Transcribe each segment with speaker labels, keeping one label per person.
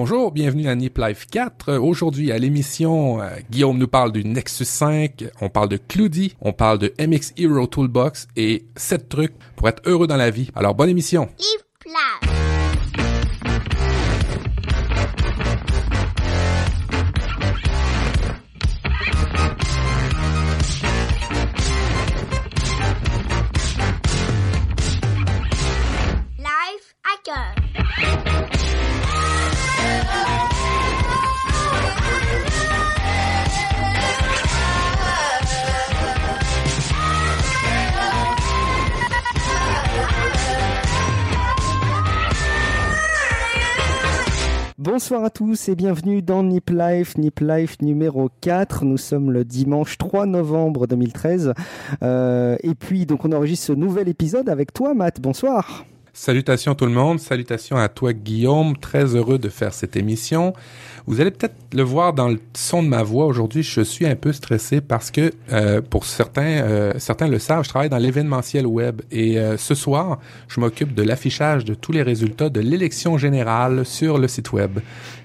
Speaker 1: Bonjour, bienvenue à Nip Life 4. Aujourd'hui à l'émission, euh, Guillaume nous parle du Nexus 5, on parle de Cloudy, on parle de MX Hero Toolbox et 7 trucs pour être heureux dans la vie. Alors bonne émission.
Speaker 2: Bonsoir à tous et bienvenue dans Nip Life, Nip Life numéro 4. Nous sommes le dimanche 3 novembre 2013. Euh, et puis, donc, on enregistre ce nouvel épisode avec toi, Matt. Bonsoir.
Speaker 1: Salutations tout le monde, salutations à toi Guillaume, très heureux de faire cette émission. Vous allez peut-être le voir dans le son de ma voix aujourd'hui, je suis un peu stressé parce que euh, pour certains, euh, certains le savent, je travaille dans l'événementiel web et euh, ce soir, je m'occupe de l'affichage de tous les résultats de l'élection générale sur le site web.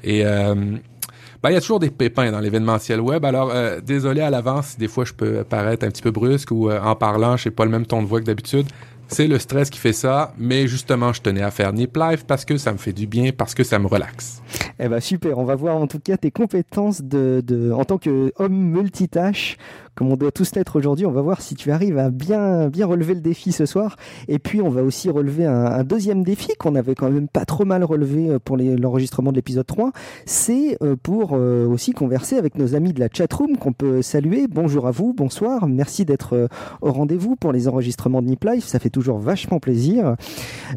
Speaker 1: Et ben, il y a toujours des pépins dans l'événementiel web. Alors, désolé à l'avance si des fois je peux paraître un petit peu brusque ou en parlant, je n'ai pas le même ton de voix que d'habitude. C'est le stress qui fait ça, mais justement, je tenais à faire Nip Life parce que ça me fait du bien, parce que ça me relaxe.
Speaker 2: Eh ben super, on va voir en tout cas tes compétences de, de en tant qu'homme multitâche comme on doit tous l'être aujourd'hui. On va voir si tu arrives à bien, bien relever le défi ce soir. Et puis, on va aussi relever un, deuxième défi qu'on avait quand même pas trop mal relevé euh, pour l'enregistrement de l'épisode 3. C'est euh, pour euh, aussi converser avec nos amis de la chatroom qu'on peut saluer. Bonjour à vous, bonsoir. Merci d'être au rendez-vous pour les enregistrements de Nip Life. Ça fait toujours vachement plaisir.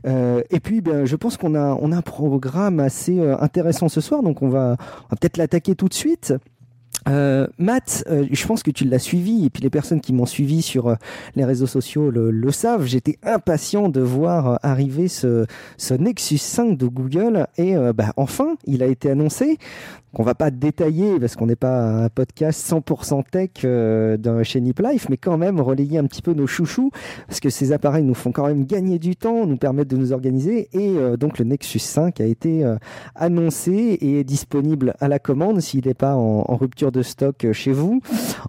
Speaker 2: et puis, ben, je pense qu'on a, on a un programme assez intéressant ce soir. Donc, on va, on va peut-être l'attaquer tout de suite. Euh, Matt, euh, je pense que tu l'as suivi et puis les personnes qui m'ont suivi sur euh, les réseaux sociaux le, savent. J'étais impatient de voir euh, arriver ce, ce Nexus 5 de Google et bah, enfin, il a été annoncé qu'on va pas détailler parce qu'on n'est pas un podcast 100% tech euh, chez Nip Life, mais quand même relayer un petit peu nos chouchous parce que ces appareils nous font quand même gagner du temps, nous permettent de nous organiser et euh, donc le Nexus 5 a été euh, annoncé et est disponible à la commande s'il n'est pas en, rupture de stock euh, chez vous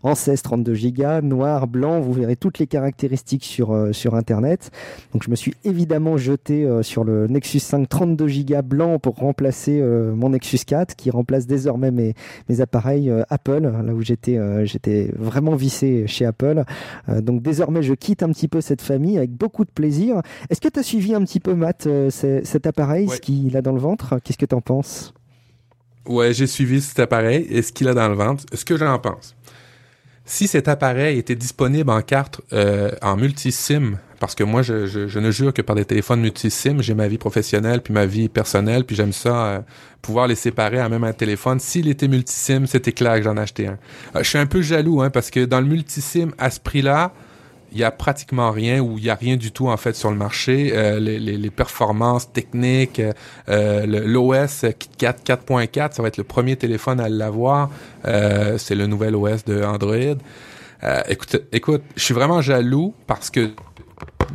Speaker 2: en 16 32 Go, noir, blanc, vous verrez toutes les caractéristiques sur sur internet. Donc je me suis évidemment jeté sur le Nexus 5 32 Go blanc pour remplacer mon Nexus 4 qui remplace désormais mes, mes appareils euh, Apple, là où j'étais euh, j'étais vraiment vissé chez Apple. Euh, donc désormais, je quitte un petit peu cette famille avec beaucoup de plaisir. Est-ce que tu as suivi un petit peu, Matt, cet appareil, ce qu'il a dans le ventre? Qu'est-ce que tu en penses?
Speaker 1: Ouais, j'ai suivi cet appareil et ce qu'il a dans le ventre. Ce que j'en pense. Si cet appareil était disponible en carte en multi-SIM parce que moi, je, je, ne jure que par des téléphones multi-SIM, j'ai ma vie professionnelle puis ma vie personnelle, puis j'aime ça euh, pouvoir les séparer à même un téléphone. S'il était multi-SIM, c'était clair que j'en achetais un. Euh, je suis un peu jaloux, hein, parce que dans le multi-SIM, à ce prix-là, il y a pratiquement rien ou il y a rien du tout en fait sur le marché. Euh, les, les, les, performances techniques, euh, l'OS KitKat 4.4, ça va être le premier téléphone à l'avoir. c'est le nouvel OS de Android. écoute, écoute, je suis vraiment jaloux parce que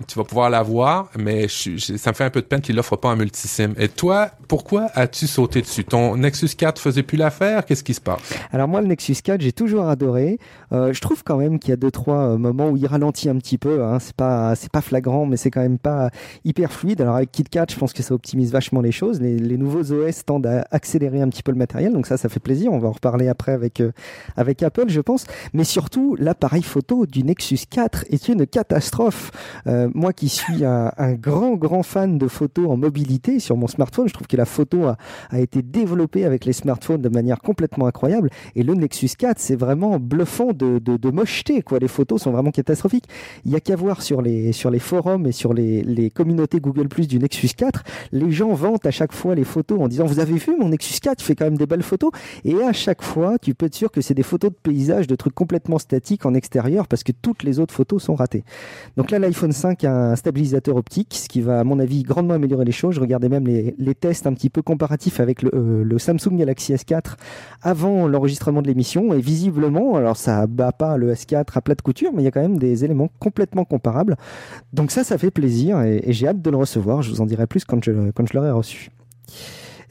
Speaker 1: tu vas pouvoir l'avoir, mais ça me fait un peu de peine qu'il l'offre pas en multisim. Et toi, pourquoi as-tu sauté dessus? Ton Nexus 4 faisait plus l'affaire? Qu'est-ce qui se passe?
Speaker 2: Alors moi, le Nexus 4, j'ai toujours adoré. Euh, je trouve quand même qu'il y a deux trois euh, moments où il ralentit un petit peu. Hein. C'est pas c'est pas flagrant, mais c'est quand même pas hyper fluide. Alors avec KitKat, je pense que ça optimise vachement les choses. Les, les, nouveaux OS tendent à accélérer un petit peu le matériel, donc ça, ça fait plaisir. On va en reparler après avec euh, avec Apple, je pense. Mais surtout, l'appareil photo du Nexus 4 est une catastrophe. Euh, moi qui suis un, un, grand grand fan de photos en mobilité sur mon smartphone, je trouve que la photo a, a été développée avec les smartphones de manière complètement incroyable. Et le Nexus 4, c'est vraiment bluffant de, de, de, mocheté. Quoi. Les photos sont vraiment catastrophiques. Il y a qu'à voir sur les, sur les forums et sur les, les communautés Google Plus du Nexus 4. Les gens vantent à chaque fois les photos en disant Vous avez vu mon Nexus 4 Il fait quand même des belles photos. Et à chaque fois, tu peux être sûr que c'est des photos de paysages, de trucs complètement statiques en extérieur parce que toutes les autres photos sont ratées. Donc là, l'iPhone 5 a un stabilisateur optique, ce qui va, à mon avis, grandement améliorer les choses. Je regardais même les, les tests un petit peu comparatifs avec le, euh, le Samsung Galaxy S4 avant l'enregistrement de l'émission. Et visiblement, alors ça bat pas le S4 à plat de couture, mais il y a quand même des éléments complètement comparables. Donc ça, ça fait plaisir et, j'ai hâte de le recevoir. Je vous en dirai plus quand je, quand je l'aurai reçu.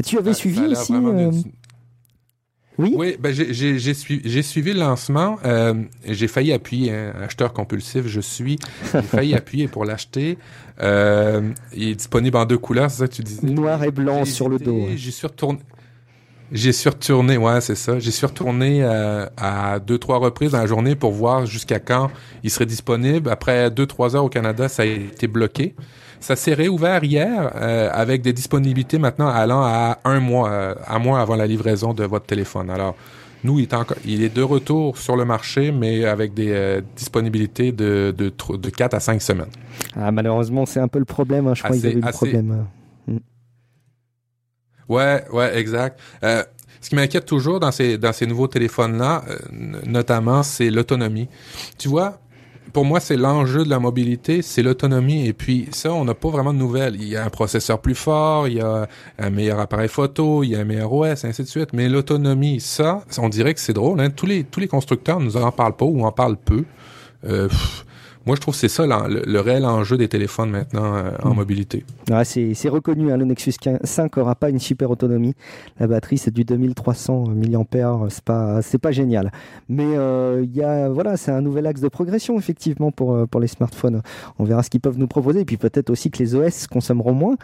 Speaker 2: Tu avais suivi aussi.
Speaker 1: Oui. Oui, ben j'ai suivi, suivi le lancement. Euh, j'ai failli appuyer, un acheteur compulsif, je suis. J'ai failli appuyer pour l'acheter. Euh, il est disponible en deux couleurs, c'est ça que tu disais?
Speaker 2: Noir et blanc sur le dos.
Speaker 1: J'ai surtourné. J'ai surtourné, ouais, c'est ça. J'ai surtourné euh, à deux, trois reprises dans la journée pour voir jusqu'à quand il serait disponible. Après deux, trois heures au Canada, ça a été bloqué. Ça s'est réouvert hier euh, avec des disponibilités maintenant allant à un mois, euh, à mois avant la livraison de votre téléphone. Alors, nous, il est, encore, il est de retour sur le marché, mais avec des euh, disponibilités de, de, de 4 à 5 semaines.
Speaker 2: Ah, malheureusement, c'est un peu le problème. Hein. Je crois qu'ils avaient eu le problème.
Speaker 1: Ouais, ouais, exact. Euh, ce qui m'inquiète toujours dans ces, dans ces nouveaux téléphones-là, notamment, c'est l'autonomie. Tu vois, pour moi, c'est l'enjeu de la mobilité, c'est l'autonomie. Et puis ça, on n'a pas vraiment de nouvelles. Il y a un processeur plus fort, il y a un meilleur appareil photo, il y a un meilleur OS, ainsi de suite. Mais l'autonomie, ça, on dirait que c'est drôle. Hein? Tous les tous les constructeurs nous en parlent pas ou en parlent peu. Euh, moi, je trouve que c'est ça le, réel enjeu des téléphones maintenant euh, en hmm. mobilité.
Speaker 2: Ah, c'est reconnu, hein, le Nexus 5 aura pas une super autonomie. La batterie, c'est du 2300 mAh, c'est pas, c'est pas génial. Mais euh, y a, voilà, c'est un nouvel axe de progression, effectivement, pour, euh, pour les smartphones. On verra ce qu'ils peuvent nous proposer. Et puis peut-être aussi que les OS consommeront moins.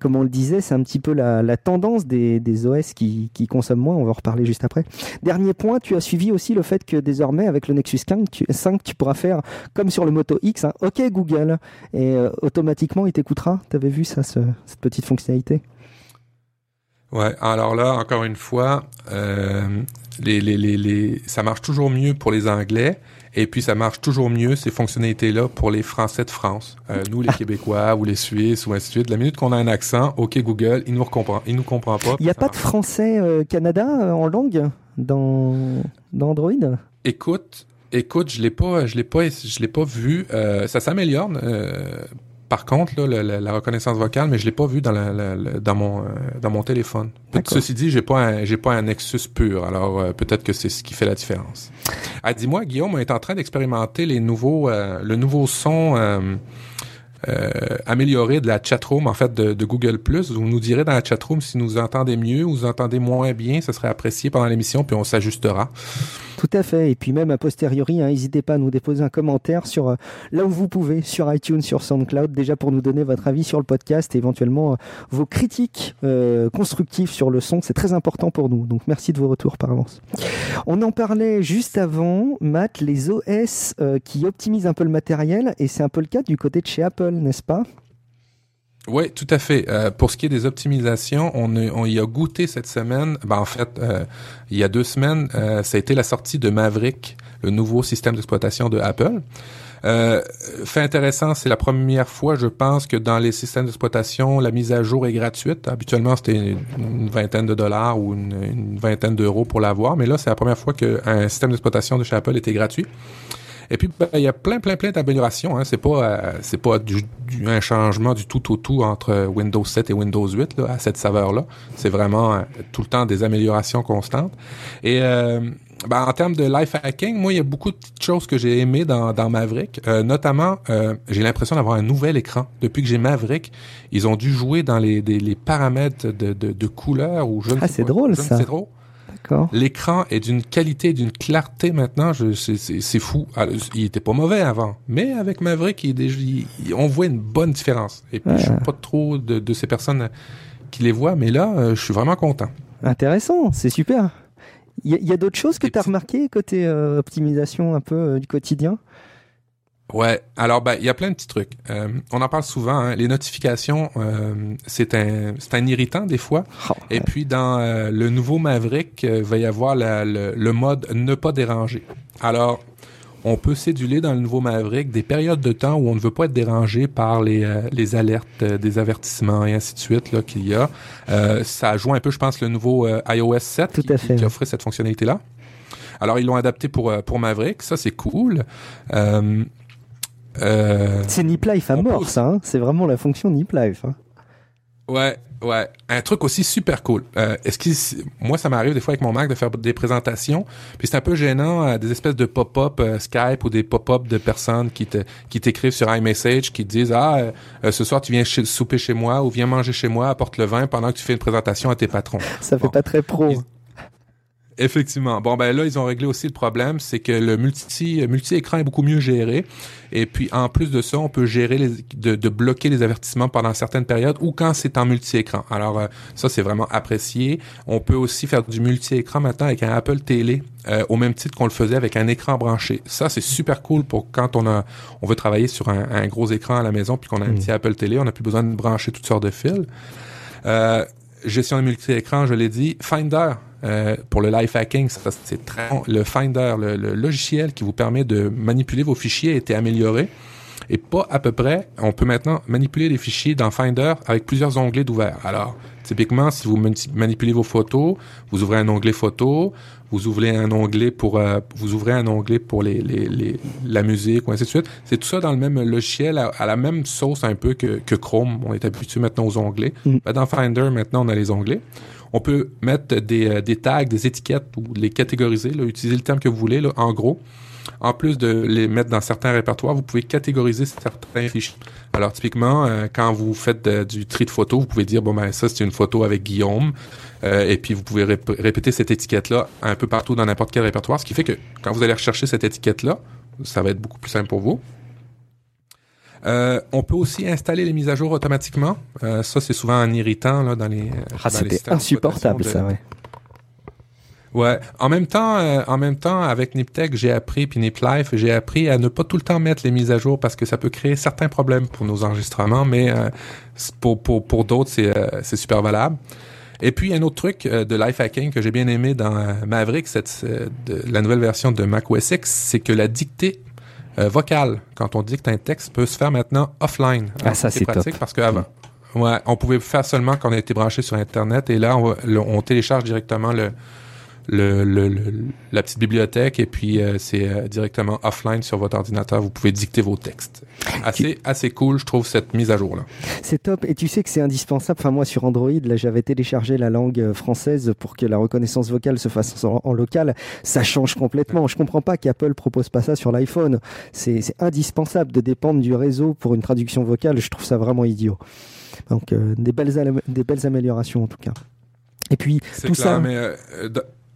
Speaker 2: comme on le disait, c'est un petit peu la, la tendance des, des OS qui, qui, consomment moins. On va en reparler juste après. Dernier point, tu as suivi aussi le fait que désormais, avec le Nexus 5, tu, 5, tu pourras faire comme sur le Moto X, hein. OK Google, et euh, automatiquement il t'écoutera. T'avais vu ça, cette petite fonctionnalité?
Speaker 1: Ouais, alors là, encore une fois, euh, les, les, les, ça marche toujours mieux pour les Anglais, et puis ça marche toujours mieux ces fonctionnalités-là pour les Français de France. Euh, nous, les ah. Québécois ou les Suisses ou ainsi de suite. La minute qu'on a un accent, OK Google, il nous comprend, il nous comprend pas.
Speaker 2: Il n'y a pas de français Canada en langue dans, dans Android?
Speaker 1: Écoute, Écoute, je l'ai pas, je l'ai pas, je l'ai pas vu. Euh, ça s'améliore. Euh, par contre, là, la, reconnaissance vocale, mais je l'ai pas vu dans, la, dans mon euh, dans mon téléphone. Ceci dit, j'ai pas j'ai pas un Nexus pur. Alors peut-être que c'est ce qui fait la différence. Ah, dis-moi, Guillaume, on est en train d'expérimenter les nouveaux, le nouveau son. amélioré de la chatroom en fait de, de Google Plus. Vous nous direz dans la chatroom si nous entendez mieux ou vous entendez moins bien, ce serait apprécié pendant l'émission puis on s'ajustera.
Speaker 2: Tout à fait. Et puis même a posteriori, hein, n'hésitez pas à nous déposer un commentaire sur euh, là où vous pouvez, sur iTunes, sur SoundCloud, déjà pour nous donner votre avis sur le podcast et éventuellement euh, vos critiques euh, constructives sur le son. C'est très important pour nous. Donc merci de vos retours par avance. On en parlait juste avant, Matt, les OS qui optimisent un peu le matériel et c'est un peu le cas du côté de chez Apple, n'est-ce pas?
Speaker 1: Oui, tout à fait. Euh, pour ce qui est des optimisations, on, on y a goûté cette semaine. Ben, en fait, euh, il y a deux semaines, euh, ça a été la sortie de Maverick, le nouveau système d'exploitation de Apple. fait intéressant, c'est la première fois, je pense, que dans les systèmes d'exploitation, la mise à jour est gratuite. Habituellement, c'était une, vingtaine de dollars ou une, une vingtaine d'euros pour l'avoir, mais là, c'est la première fois qu'un système d'exploitation de chez Apple était gratuit. Et puis, ben, il y a plein, plein, plein d'améliorations. Hein. C'est pas, euh, c'est pas du, un changement du tout au tout entre Windows 7 et Windows 8 là, à cette saveur-là. C'est vraiment euh, tout le temps des améliorations constantes. Et euh, ben, en termes de life hacking, moi, il y a beaucoup de petites choses que j'ai aimées dans, dans Maverick. notamment, j'ai l'impression d'avoir un nouvel écran. Depuis que j'ai Maverick, ils ont dû jouer dans les, les paramètres de, de, de couleur ou je
Speaker 2: Ah, c'est drôle, ça.
Speaker 1: C'est drôle. L'écran est d'une qualité, d'une clarté maintenant, c'est fou. Ah, il était pas mauvais avant, mais avec Maverick, il, on voit une bonne différence. Et puis, je suis pas trop de, ces personnes qui les voient, mais là, euh, je suis vraiment content.
Speaker 2: Intéressant, c'est super. Il y a, d'autres choses que tu as remarqué côté euh, optimisation un peu euh, du quotidien?
Speaker 1: Ouais, alors ben il y a plein de petits trucs. Euh, on en parle souvent. Hein. Les notifications, euh, c'est un c'est un irritant des fois. Oh, Et puis dans euh, le nouveau Maverick, il va y avoir le, mode ne pas déranger. Alors on peut céduler dans le nouveau Maverick des périodes de temps où on ne veut pas être dérangé par les, les alertes, des avertissements et ainsi de suite là qu'il y a. ça joue un peu, je pense, le nouveau iOS 7
Speaker 2: Tout qui,
Speaker 1: qui, offrait cette fonctionnalité là. Alors ils l'ont adapté pour pour Maverick, ça c'est cool. Euh,
Speaker 2: c'est Nip Life à mort, ça. Hein. c'est vraiment la fonction Nip Life. Hein.
Speaker 1: Ouais, ouais. Un truc aussi super cool. Euh, est-ce que moi ça m'arrive des fois avec mon Mac de faire des présentations, puis c'est un peu gênant euh, des espèces de pop-up Skype ou des pop-up de personnes qui te qui t'écrivent sur iMessage qui te disent ah ce soir tu viens souper chez moi ou viens manger chez moi, apporte le vin pendant que tu fais une présentation à tes patrons.
Speaker 2: Ça fait pas très pro.
Speaker 1: Effectivement. Bon ben là ils ont réglé aussi le problème, c'est que le multi multi écran est beaucoup mieux géré et puis en plus de ça, on peut gérer les, de, de bloquer les avertissements pendant certaines périodes ou quand c'est en multi écran. Alors euh, ça c'est vraiment apprécié. On peut aussi faire du multi écran maintenant avec un Apple Télé euh, au même titre qu'on le faisait avec un écran branché. Ça c'est super cool pour quand on a on veut travailler sur un, un gros écran à la maison puis qu'on a un mm. petit Apple Télé, on n'a plus besoin de brancher toutes sortes de fils. Euh, gestion de multi-écran, je l'ai dit. Finder, euh, pour le life hacking, c'est très Le Finder, le, logiciel qui vous permet de manipuler vos fichiers a été amélioré. Et pas à peu près, on peut maintenant manipuler les fichiers dans Finder avec plusieurs onglets d'ouvert. Alors, typiquement, si vous manipulez vos photos, vous ouvrez un onglet photo, vous ouvrez un onglet pour euh, vous ouvrez un onglet pour les, les, les, la musique ou ainsi de suite. C'est tout ça dans le même logiciel, à, la même sauce un peu que, que, Chrome. On est habitué maintenant aux onglets. Mm. Ben, dans Finder, maintenant, on a les onglets. On peut mettre des, euh, des tags, des étiquettes ou les catégoriser, là, utiliser le terme que vous voulez, là, en gros. En plus de les mettre dans certains répertoires, vous pouvez catégoriser certains fichiers. Alors typiquement, euh, quand vous faites du tri de photos, vous pouvez dire bon ben ça c'est une photo avec Guillaume, euh, et puis vous pouvez répéter cette étiquette-là un peu partout dans n'importe quel répertoire, ce qui fait que quand vous allez rechercher cette étiquette-là, ça va être beaucoup plus simple pour vous. Euh, on peut aussi installer les mises à jour automatiquement. Euh, ça, c'est souvent un irritant là, dans les.
Speaker 2: Ah, c'était insupportable, ça, ouais.
Speaker 1: Ouais. En même temps, euh, en même temps, avec Niptech, j'ai appris, puis NipLife, j'ai appris à ne pas tout le temps mettre les mises à jour parce que ça peut créer certains problèmes pour nos enregistrements, mais euh, pour, pour, pour d'autres, c'est, euh, c'est super valable. Et puis, un autre truc de life hacking que j'ai bien aimé dans Maverick, cette, de, la nouvelle version de Mac OS X, c'est que la dictée vocale, quand on dicte un texte, peut se faire maintenant offline.
Speaker 2: ah, ça, c'est pratique
Speaker 1: parce qu'avant, ouais, on pouvait faire seulement quand on était branché sur Internet et là, on, on télécharge directement le, le, le, la petite bibliothèque et puis euh, c'est euh, directement offline sur votre ordinateur. Vous pouvez dicter vos textes. Assez, assez cool, je trouve, cette mise à jour-là.
Speaker 2: C'est top. Et tu sais que c'est indispensable. Enfin, moi, sur Android, là, j'avais téléchargé la langue euh, française pour que la reconnaissance vocale se fasse en, local. Ça change complètement. Je comprends pas qu'Apple propose pas ça sur l'iPhone. C'est indispensable de dépendre du réseau pour une traduction vocale. Je trouve ça vraiment idiot. Donc, des, belles des belles améliorations, en tout cas. Et puis, tout ça...
Speaker 1: Mais,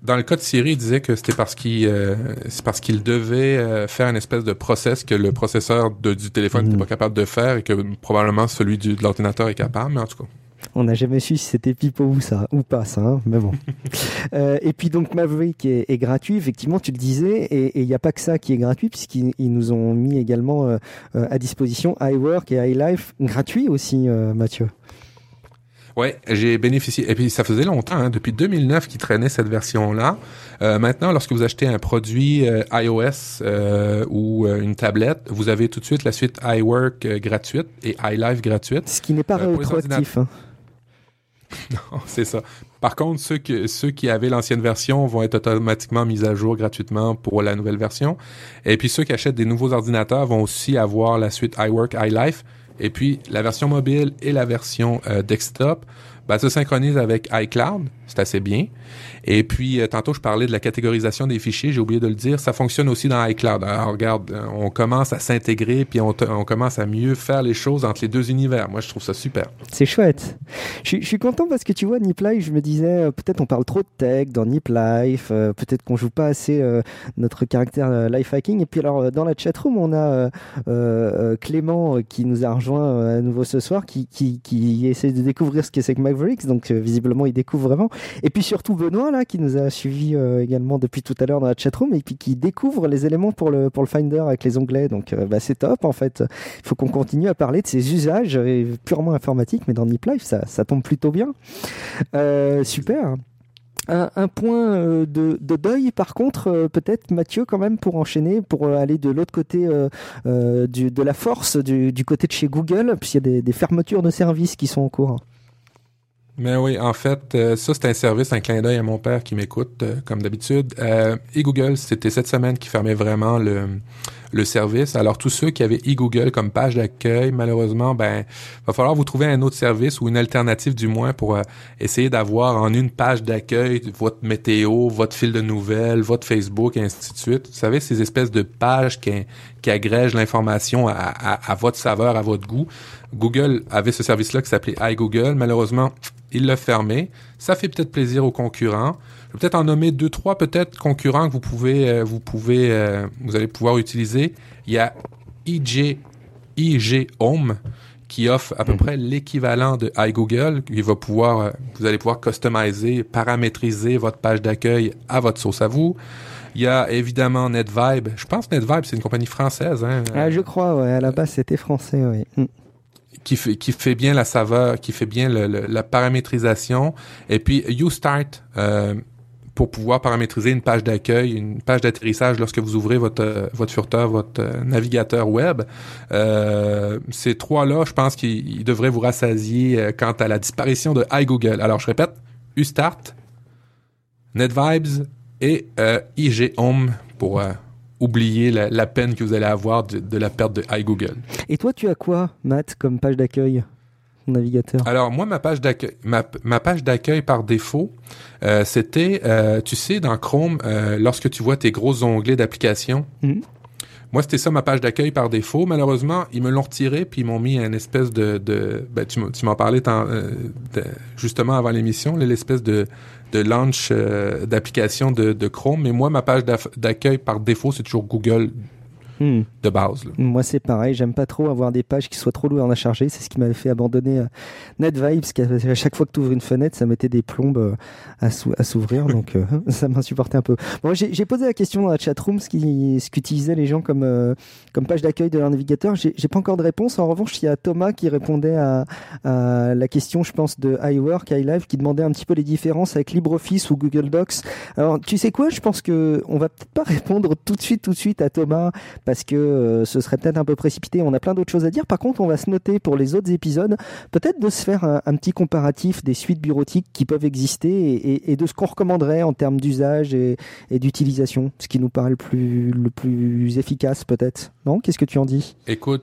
Speaker 1: dans le cas de Siri, il disait que c'était parce qu'il euh, c'est parce qu'il devait euh, faire une espèce de process que le processeur de, du téléphone n'était mm. pas capable de faire et que probablement celui du, de l'ordinateur est capable, mais en tout cas.
Speaker 2: On n'a jamais su si c'était pipo ou ça ou pas ça, hein, mais bon. euh, et puis donc Maverick est, est, gratuit, effectivement, tu le disais, et il n'y a pas que ça qui est gratuit puisqu'ils nous ont mis également euh, à disposition iWork et iLife gratuit aussi, Mathieu.
Speaker 1: Ouais, j'ai bénéficié. Et puis ça faisait longtemps, hein, depuis 2009 qu'ils traînait cette version-là. Euh, maintenant, lorsque vous achetez un produit euh, iOS euh, ou une tablette, vous avez tout de suite la suite iWork gratuite et iLife gratuite.
Speaker 2: Ce qui n'est pas rétroactif. Hein.
Speaker 1: Non, c'est ça. Par contre, ceux, que, ceux qui avaient l'ancienne version vont être automatiquement mis à jour gratuitement pour la nouvelle version. Et puis ceux qui achètent des nouveaux ordinateurs vont aussi avoir la suite iWork, iLife et puis, la version mobile et la version euh, desktop ben, se synchronisent avec iCloud. C'est assez bien. Et puis, euh, tantôt, je parlais de la catégorisation des fichiers, j'ai oublié de le dire, ça fonctionne aussi dans iCloud. Alors, regarde, euh, on commence à s'intégrer, puis on, commence à mieux faire les choses entre les deux univers. Moi, je trouve ça super.
Speaker 2: C'est chouette. Je, je, suis content parce que tu vois, Nip Life, je me disais, euh, peut-être on parle trop de tech dans Nip Life, peut-être qu'on joue pas assez notre caractère life hacking. Et puis, alors, dans la chatroom, on a Clément qui nous a rejoint à nouveau ce soir, qui, qui, qui essaie de découvrir ce que c'est que Mavericks. Donc, visiblement, il découvre vraiment. Et puis, surtout, Benoît, là, qui nous a suivi euh, également depuis tout à l'heure dans la chatroom et puis qui découvre les éléments pour le, pour le Finder avec les onglets. Donc euh, bah, c'est top en fait. Il faut qu'on continue à parler de ces usages euh, purement informatiques, mais dans Nip Life, ça, ça tombe plutôt bien. super. Un, point de, de, deuil, par contre, peut-être Mathieu, quand même, pour enchaîner, pour aller de l'autre côté de la force, du, côté de chez Google, puisqu'il y a des fermetures de services qui sont en cours.
Speaker 1: Mais oui, en fait, euh, ça c'est un service, un clin d'œil à mon père qui m'écoute, euh, comme d'habitude. Euh, et Google, c'était cette semaine qui fermait vraiment le, le service. Alors tous ceux qui avaient e-Google comme page d'accueil, malheureusement, ben va falloir vous trouver un autre service ou une alternative du moins pour euh, essayer d'avoir en une page d'accueil votre météo, votre fil de nouvelles, votre Facebook et ainsi de suite. Vous savez ces espèces de pages qui, agrègent l'information à votre saveur, à votre goût. Google avait ce service-là qui s'appelait iGoogle. Malheureusement, il l'a fermé. Ça fait peut-être plaisir aux concurrents. Je vais peut-être en nommer deux, trois peut-être concurrents que vous pouvez, euh, vous pouvez, euh, vous allez pouvoir utiliser. Il y a IG, IG Home qui offre à peu mhm. près l'équivalent de iGoogle. Il va pouvoir, euh, vous allez pouvoir customiser, paramétriser votre page d'accueil à votre sauce à vous. Il y a évidemment NetVibe. Je pense que NetVibe, c'est une compagnie française. Hein?
Speaker 2: Ah, je crois, ouais. À la base, c'était français, oui. Mm
Speaker 1: qui fait, qui fait bien la saveur, qui fait bien le, la paramétrisation. Et puis YouStart euh, pour pouvoir paramétriser une page d'accueil, une page d'atterrissage lorsque vous ouvrez votre votre furteur, votre navigateur web. Euh, ces trois-là, je pense qu'ils devraient vous rassasier euh, quant à la disparition de iGoogle. Alors je répète, YouStart, NetVibes et euh, IG Home pour euh, oublier la, peine que vous allez avoir de, la perte de iGoogle.
Speaker 2: Et toi, tu as quoi, Matt, comme page d'accueil? Navigateur?
Speaker 1: Alors moi ma page d'accueil ma, page d'accueil par défaut euh, c'était euh, tu sais dans Chrome euh, lorsque tu vois tes gros onglets d'application? Mhm. Moi, c'était ça ma page d'accueil par défaut. Malheureusement, ils me l'ont retiré puis ils m'ont mis une espèce de, de ben, tu m'en parlais justement avant l'émission, l'espèce de de launch d'application de, de, Chrome, mais moi, ma page d'accueil par défaut, c'est toujours Google Hmm. de base.
Speaker 2: Moi, c'est pareil. J'aime pas trop avoir des pages qui soient trop lourdes à charger. C'est ce qui m'avait fait abandonner euh, NetVibes, parce qu'à chaque fois que tu ouvres une fenêtre, ça mettait des plombes euh, à, s'ouvrir. donc, euh, ça m'insupportait un peu. Bon, j'ai posé la question dans la chatroom, ce qu'utilisaient les gens comme, comme page d'accueil de leur navigateur. J'ai pas encore de réponse. En revanche, il y a Thomas qui répondait à, la question, je pense, de iWork, iLive, qui demandait un petit peu les différences avec LibreOffice ou Google Docs. Alors, tu sais quoi? Je pense que on va peut-être pas répondre tout de suite, tout de suite à Thomas parce que euh, ce serait peut-être un peu précipité. On a plein d'autres choses à dire. Par contre, on va se noter pour les autres épisodes, peut-être de se faire un, petit comparatif des suites bureautiques qui peuvent exister et, de ce qu'on recommanderait en termes d'usage et, d'utilisation, ce qui nous paraît le plus, le plus efficace peut-être. Non? Qu'est-ce que tu en dis?
Speaker 1: Écoute,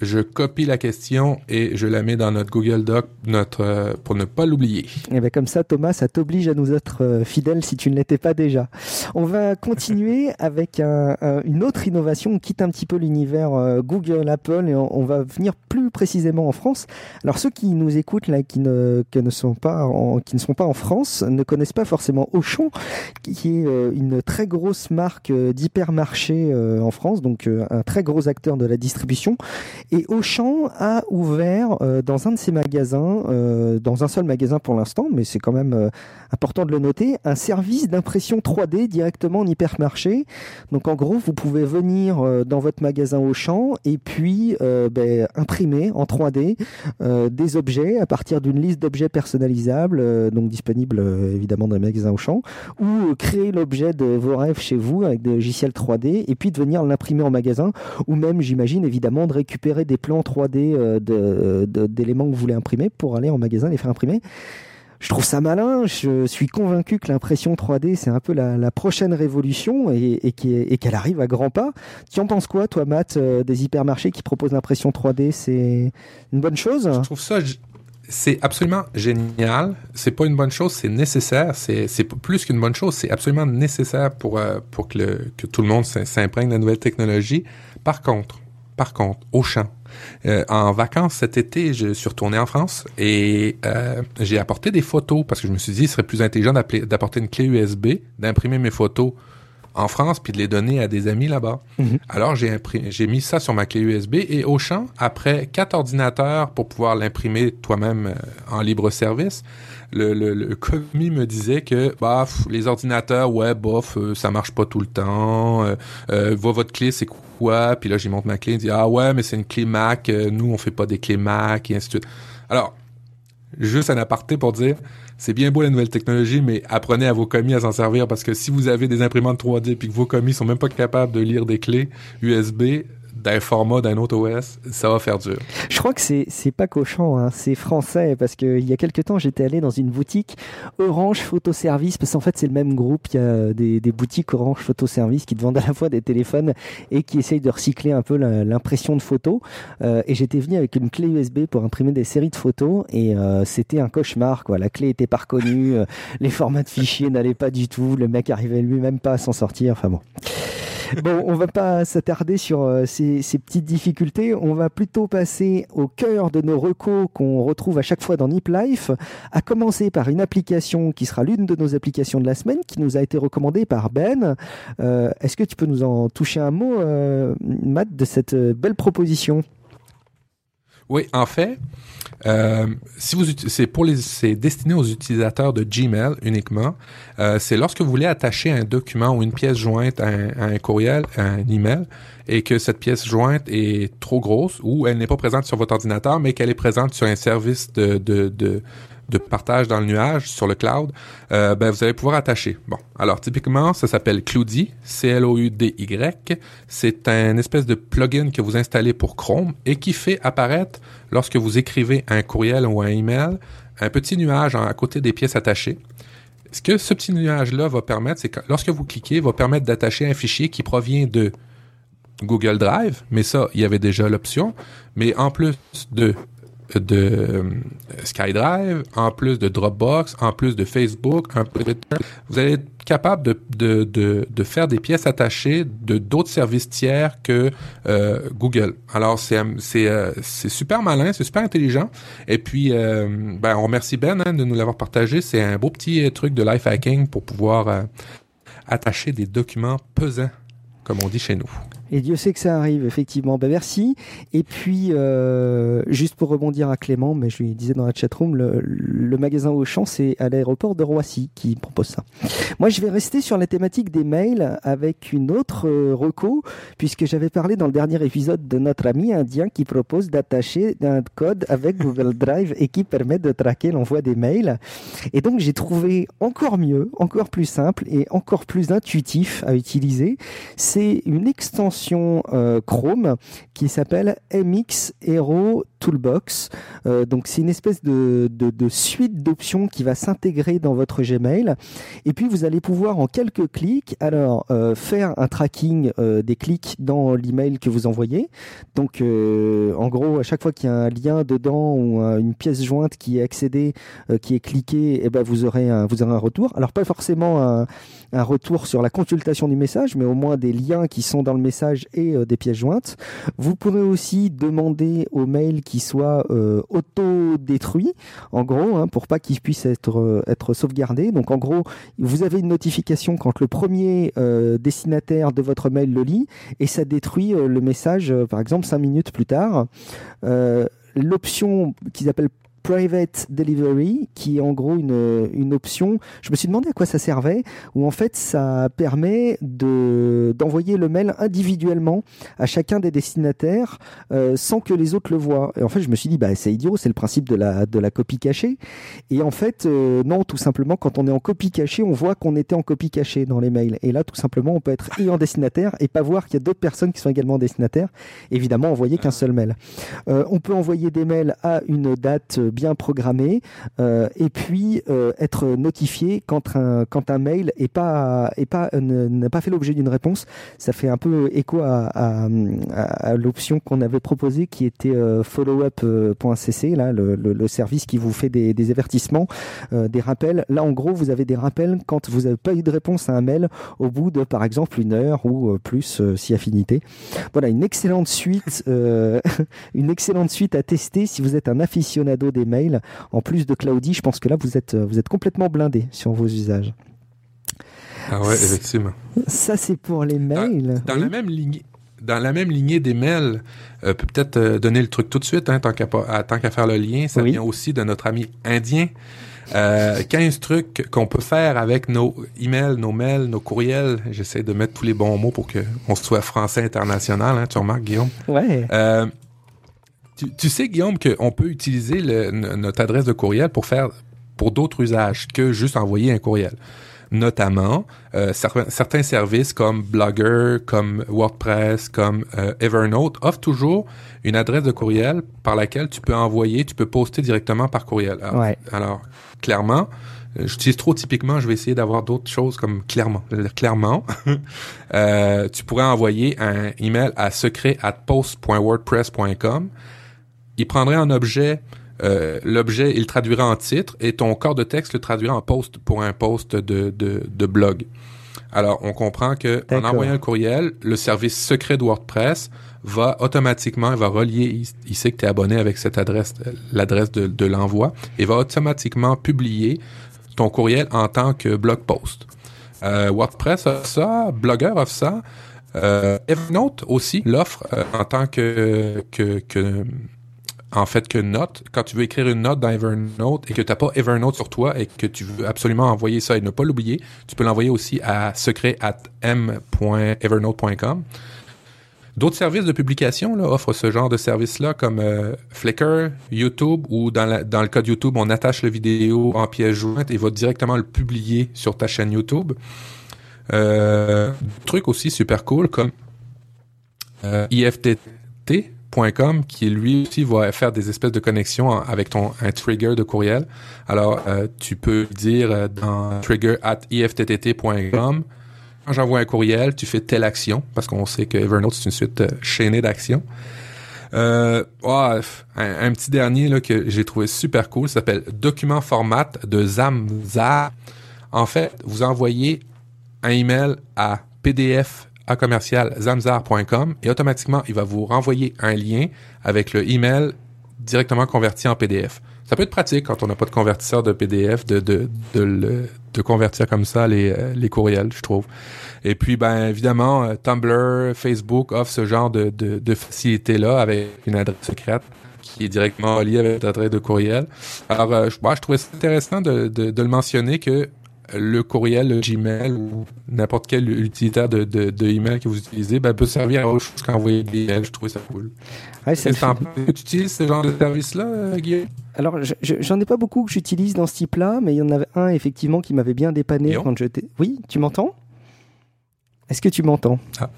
Speaker 1: je copie la question et je la mets dans notre Google Doc notre, euh, pour ne pas l'oublier.
Speaker 2: Et eh bien comme ça, Thomas, ça t'oblige à nous être euh, fidèles si tu ne l'étais pas déjà. On va continuer avec une autre innovation. On quitte un petit peu l'univers euh, Google, Apple et on, va venir plus précisément en France. Alors ceux qui nous écoutent là, qui ne, ne sont pas en, qui ne sont pas en France, ne connaissent pas forcément Auchan, qui est une très grosse marque d'hypermarché en France, donc un très gros acteur de la distribution et Auchan a ouvert euh, dans un de ses magasins, euh, dans un seul magasin pour l'instant, mais c'est quand même euh, important de le noter, un service d'impression 3D directement en hypermarché. Donc en gros, vous pouvez venir dans votre magasin Auchan et puis ben, imprimer en 3D des objets à partir d'une liste d'objets personnalisables, donc disponibles évidemment dans le magasin Auchan, ou créer l'objet de vos rêves chez vous avec des logiciels 3D et puis de venir l'imprimer en magasin, ou même, j'imagine évidemment, de récupérer des plans 3D euh, d'éléments que vous voulez imprimer pour aller en magasin les faire imprimer. Je trouve ça malin. Je suis convaincu que l'impression 3D, c'est un peu la, prochaine révolution et, qu'elle arrive à grands pas. Tu en penses quoi, toi, Matt, euh, des hypermarchés qui proposent l'impression 3D C'est une bonne chose?
Speaker 1: Je trouve ça c'est absolument génial. C'est pas une bonne chose, c'est nécessaire. C'est plus qu'une bonne chose, c'est absolument nécessaire pour, euh, que tout le monde s'imprègne de la nouvelle technologie. Par contre, par contre, au champ. Euh, en vacances cet été, je suis retourné en France et euh, j'ai apporté des photos parce que je me suis dit, il serait plus intelligent d'apporter une clé USB, d'imprimer mes photos en France puis de les donner à des amis là-bas. Mhm. Alors j'ai j'ai mis ça sur ma clé USB et au champ, après quatre ordinateurs pour pouvoir l'imprimer toi-même euh, en libre service, le, le, commis me disait que bah les ordinateurs ouais bof ça marche pas tout le temps euh, votre clé c'est quoi? Puis là j'y montre ma clé il dit ah ouais mais c'est une clé Mac nous on fait pas des clés Mac et ainsi de suite. Alors juste un aparté pour dire c'est bien beau la nouvelle technologie, mais apprenez à vos commis à s'en servir parce que si vous avez des imprimantes 3D et que vos commis sont même pas capables de lire des clés USB d'un format d'un autre OS, ça va faire dur.
Speaker 2: Je crois que c'est pas cochon, hein. c'est français parce que il y a quelques temps j'étais allé dans une boutique Orange Photo Service parce qu'en fait c'est le même groupe, il y a des, boutiques Orange Photo Service qui te vendent à la fois des téléphones et qui essayent de recycler un peu l'impression de photos. Euh, et j'étais venu avec une clé USB pour imprimer des séries de photos et euh, c'était un cauchemar quoi. La clé était pas reconnue, euh, les formats de fichiers n'allaient pas du tout, le mec arrivait lui-même pas à s'en sortir. Enfin bon bon, on va pas s'attarder sur euh, ces, petites difficultés. On va plutôt passer au cœur de nos recos qu'on retrouve à chaque fois dans Nip Life, à commencer par une application qui sera l'une de nos applications de la semaine, qui nous a été recommandée par Ben. Euh, est-ce que tu peux nous en toucher un mot, euh, Matt, de cette belle proposition?
Speaker 1: Oui, en fait, euh, si vous c'est pour les c'est destiné aux utilisateurs de Gmail uniquement. Euh, c'est lorsque vous voulez attacher un document ou une pièce jointe à un, courriel, à un email, et que cette pièce jointe est trop grosse ou elle n'est pas présente sur votre ordinateur, mais qu'elle est présente sur un service de, de, de de partage dans le nuage sur le cloud, euh, ben, vous allez pouvoir attacher. Bon, alors typiquement, ça s'appelle Cloudy, C-L-O-U-D-Y. C'est un espèce de plugin que vous installez pour Chrome et qui fait apparaître, lorsque vous écrivez un courriel ou un email, un petit nuage à côté des pièces attachées. Ce que ce petit nuage-là va permettre, c'est que lorsque vous cliquez, va permettre d'attacher un fichier qui provient de Google Drive, mais ça, il y avait déjà l'option, mais en plus de de euh, SkyDrive, en plus de Dropbox, en plus de Facebook, vous allez être capable de, de, de, de faire des pièces attachées de d'autres services tiers que euh, Google. Alors c'est c'est euh, c'est super malin, c'est super intelligent. Et puis ben on remercie Ben hein, de nous l'avoir partagé. C'est un beau petit truc de life hacking pour pouvoir attacher des documents pesants, comme on dit chez nous.
Speaker 2: Et Dieu sait que ça arrive, effectivement. Ben, merci. Et puis, euh, juste pour rebondir à Clément, mais je lui disais dans la chatroom, le, le magasin Auchan, c'est à l'aéroport de Roissy qui propose ça. Moi, je vais rester sur la thématique des mails avec une autre euh, puisque j'avais parlé dans le dernier épisode de notre ami indien qui propose d'attacher un code avec Google Drive et qui permet de traquer l'envoi des mails. Et donc, j'ai trouvé encore mieux, encore plus simple et encore plus intuitif à utiliser. C'est une extension euh, Chrome qui s'appelle MX Hero Toolbox. Euh, donc c'est une espèce de, suite d'options qui va s'intégrer dans votre Gmail. Et puis vous allez pouvoir en quelques clics alors euh, faire un tracking des clics dans l'email que vous envoyez. Donc en gros à chaque fois qu'il y a un lien dedans ou une pièce jointe qui est accédée, qui est cliquée, et eh ben vous aurez un vous aurez un retour. Alors pas forcément un, un retour sur la consultation du message, mais au moins des liens qui sont dans le message et euh, des pièces jointes. Vous pourrez aussi demander au mail qui soit euh, auto-détruit, en gros, hein, pour pas qu'il puisse être, euh, être sauvegardé. Donc en gros, vous avez une notification quand le premier destinataire de votre mail le lit et ça détruit le message, par exemple, cinq minutes plus tard. L'option qu'ils appellent Private Delivery, qui est en gros une, une option. Je me suis demandé à quoi ça servait, où en fait ça permet de d'envoyer le mail individuellement à chacun des destinataires euh, sans que les autres le voient. Et en fait, je me suis dit bah c'est idiot, c'est le principe de la de la copie cachée. Et en fait, euh, non, tout simplement quand on est en copie cachée, on voit qu'on était en copie cachée dans les mails. Et là, tout simplement, on peut être ayant destinataire et pas voir qu'il y a d'autres personnes qui sont également destinataires. Évidemment, envoyer qu'un seul mail. Euh, on peut envoyer des mails à une date bien programmé euh, et puis euh, être notifié quand un, quand un mail est pas, est pas, n'a pas fait l'objet d'une réponse. Ça fait un peu écho à, l'option qu'on avait proposée qui était euh, followup.cc, le, le, service qui vous fait des, des avertissements, des rappels. Là, en gros, vous avez des rappels quand vous n'avez pas eu de réponse à un mail au bout de, par exemple, une heure ou plus, si affinité. Voilà, une excellente suite, une excellente suite à tester si vous êtes un aficionado des mail. En plus de Cloudy, je pense que là, vous êtes, vous êtes complètement blindé sur vos usages.
Speaker 1: Ah ouais, effectivement.
Speaker 2: Ça, c'est pour les mails.
Speaker 1: Dans, la même lignée. Dans la même lignée des mails, euh, peut-être euh, donner le truc tout de suite, hein, tant qu'à faire le lien. Ça vient aussi de notre ami indien. Euh, 15 trucs qu'on peut faire avec nos emails, nos mails, nos courriels. J'essaie de mettre tous les bons mots pour qu'on soit français international, hein, tu remarques, Guillaume?
Speaker 2: Ouais.
Speaker 1: Euh, tu, sais, Guillaume, qu'on peut utiliser notre adresse de courriel pour faire pour d'autres usages que juste envoyer un courriel. Notamment, euh, certains, services comme Blogger, comme WordPress, comme euh, Evernote offrent toujours une adresse de courriel par laquelle tu peux envoyer, tu peux poster directement par courriel. Alors, alors clairement, euh, j'utilise trop typiquement, je vais essayer d'avoir d'autres choses comme clairement. clairement, euh, tu pourrais envoyer un email à secret at post.wordpress.com. Il prendrait un objet, euh, l'objet, il le traduirait en titre et ton corps de texte le traduirait en post pour un post de, de, de blog. Alors, on comprend que en envoyant un courriel, le service secret de WordPress va automatiquement, il va relier, il, sait que tu es abonné avec cette adresse, l'adresse de, de l'envoi, et va automatiquement publier ton courriel en tant que blog post. Euh, WordPress a ça, Blogger offre ça. Euh, Evernote aussi l'offre euh, en tant que, que, que en fait que note. Quand tu veux écrire une note dans Evernote et que tu n'as pas Evernote sur toi et que tu veux absolument envoyer ça et ne pas l'oublier, tu peux l'envoyer aussi à secret at m.evernote.com. D'autres services de publication offrent ce genre de services-là comme euh, Flickr, YouTube, ou dans, le cas YouTube, on attache la vidéo en pièce jointe et va directement le publier sur ta chaîne YouTube. Euh, truc aussi super cool comme euh, Qui lui aussi va faire des espèces de connexions avec ton un trigger de courriel. Alors euh, tu peux dire dans trigger at ifttt.com quand j'envoie un courriel, tu fais telle action, parce qu'on sait que Evernote, c'est une suite euh, chaînée d'actions. Euh, oh, un, petit dernier là, que j'ai trouvé super cool, s'appelle Document Format de Zamzar. En fait, vous envoyez un email à pdf à commercial zamzar.com et automatiquement, il va vous renvoyer un lien avec le email directement converti en PDF. Ça peut être pratique quand on n'a pas de convertisseur de PDF de, de, de, le, de convertir comme ça les, euh, les courriels, je trouve. Et puis, ben évidemment, euh, Tumblr, Facebook offrent ce genre de, de, de facilité-là avec une adresse secrète qui est directement liée avec l'adresse de courriel. Alors, euh, je, je trouvais ça intéressant de, de, de, le mentionner que le courriel, le Gmail ou n'importe quel utilitaire de, de, de, email que vous utilisez ben, peut servir à autre chose qu'envoyer des emails. Je trouvais ça cool. Ouais, Est-ce que tu utilises ce genre de service-là, Guillaume?
Speaker 2: Alors, j'en ai pas beaucoup que j'utilise dans ce type-là, mais il y en avait un effectivement qui m'avait bien dépanné quand j'étais. Oui, tu m'entends? Est-ce que tu m'entends? Ah.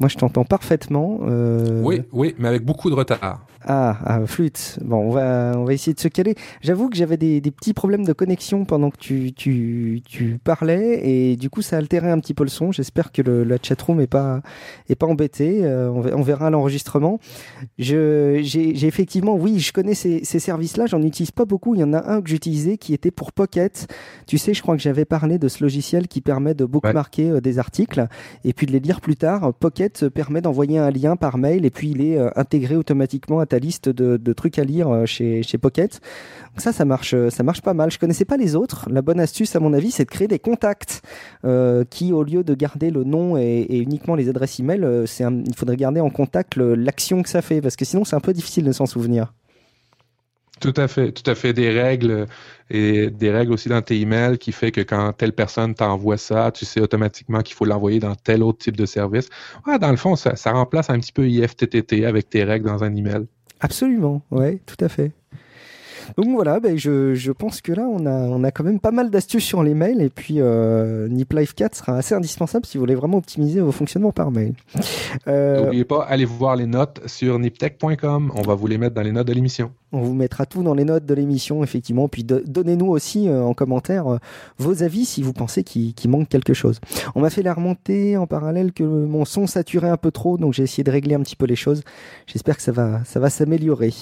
Speaker 2: Moi, je t'entends parfaitement.
Speaker 1: Euh... Oui, oui, mais avec beaucoup de retard.
Speaker 2: Ah, ah, flûte. Bon, on va, on va essayer de se caler. J'avoue que j'avais des, des, petits problèmes de connexion pendant que tu, tu, tu parlais et du coup ça altérait un petit peu le son. J'espère que le, la chatroom est pas, est pas embêtée. Euh, on, verra l'enregistrement. J'ai, effectivement, oui, je connais ces, ces services-là. J'en utilise pas beaucoup. Il y en a un que j'utilisais qui était pour Pocket. Tu sais, je crois que j'avais parlé de ce logiciel qui permet de bookmarker euh, des articles et puis de les lire plus tard. Pocket permet d'envoyer un lien par mail et puis il est euh, intégré automatiquement à ta liste de, trucs à lire euh, chez, Pocket. Donc ça, ça marche, euh, ça marche pas mal. Je connaissais pas les autres. La bonne astuce, à mon avis, c'est de créer des contacts euh, qui, au lieu de garder le nom et, uniquement les adresses email, c'est il faudrait garder en contact l'action que ça fait, parce que sinon, c'est un peu difficile de s'en souvenir.
Speaker 1: Tout à fait, tout à fait. Des règles et des règles aussi dans tes emails qui fait que quand telle personne t'envoie ça, tu sais automatiquement qu'il faut l'envoyer dans tel autre type de service. Ouais, dans le fond, ça, ça remplace un petit peu IFTTT avec tes règles dans un email.
Speaker 2: Absolument, ouais, tout à fait. Donc voilà, ben je, pense que là, on a, on a quand même pas mal d'astuces sur les mails et puis euh, Nip Life 4 sera assez indispensable si vous voulez vraiment optimiser vos fonctionnements par mail.
Speaker 1: Euh, N'oubliez pas, allez voir les notes sur niptech.com. On va vous les mettre dans les notes de l'émission.
Speaker 2: On vous mettra tout dans les notes de l'émission, effectivement. Puis donnez-nous aussi euh, en commentaire euh, vos avis si vous pensez qu'il manque quelque chose. On m'a fait la remontée en parallèle que mon son saturait un peu trop, donc j'ai essayé de régler un petit peu les choses. J'espère que ça va, ça va s'améliorer.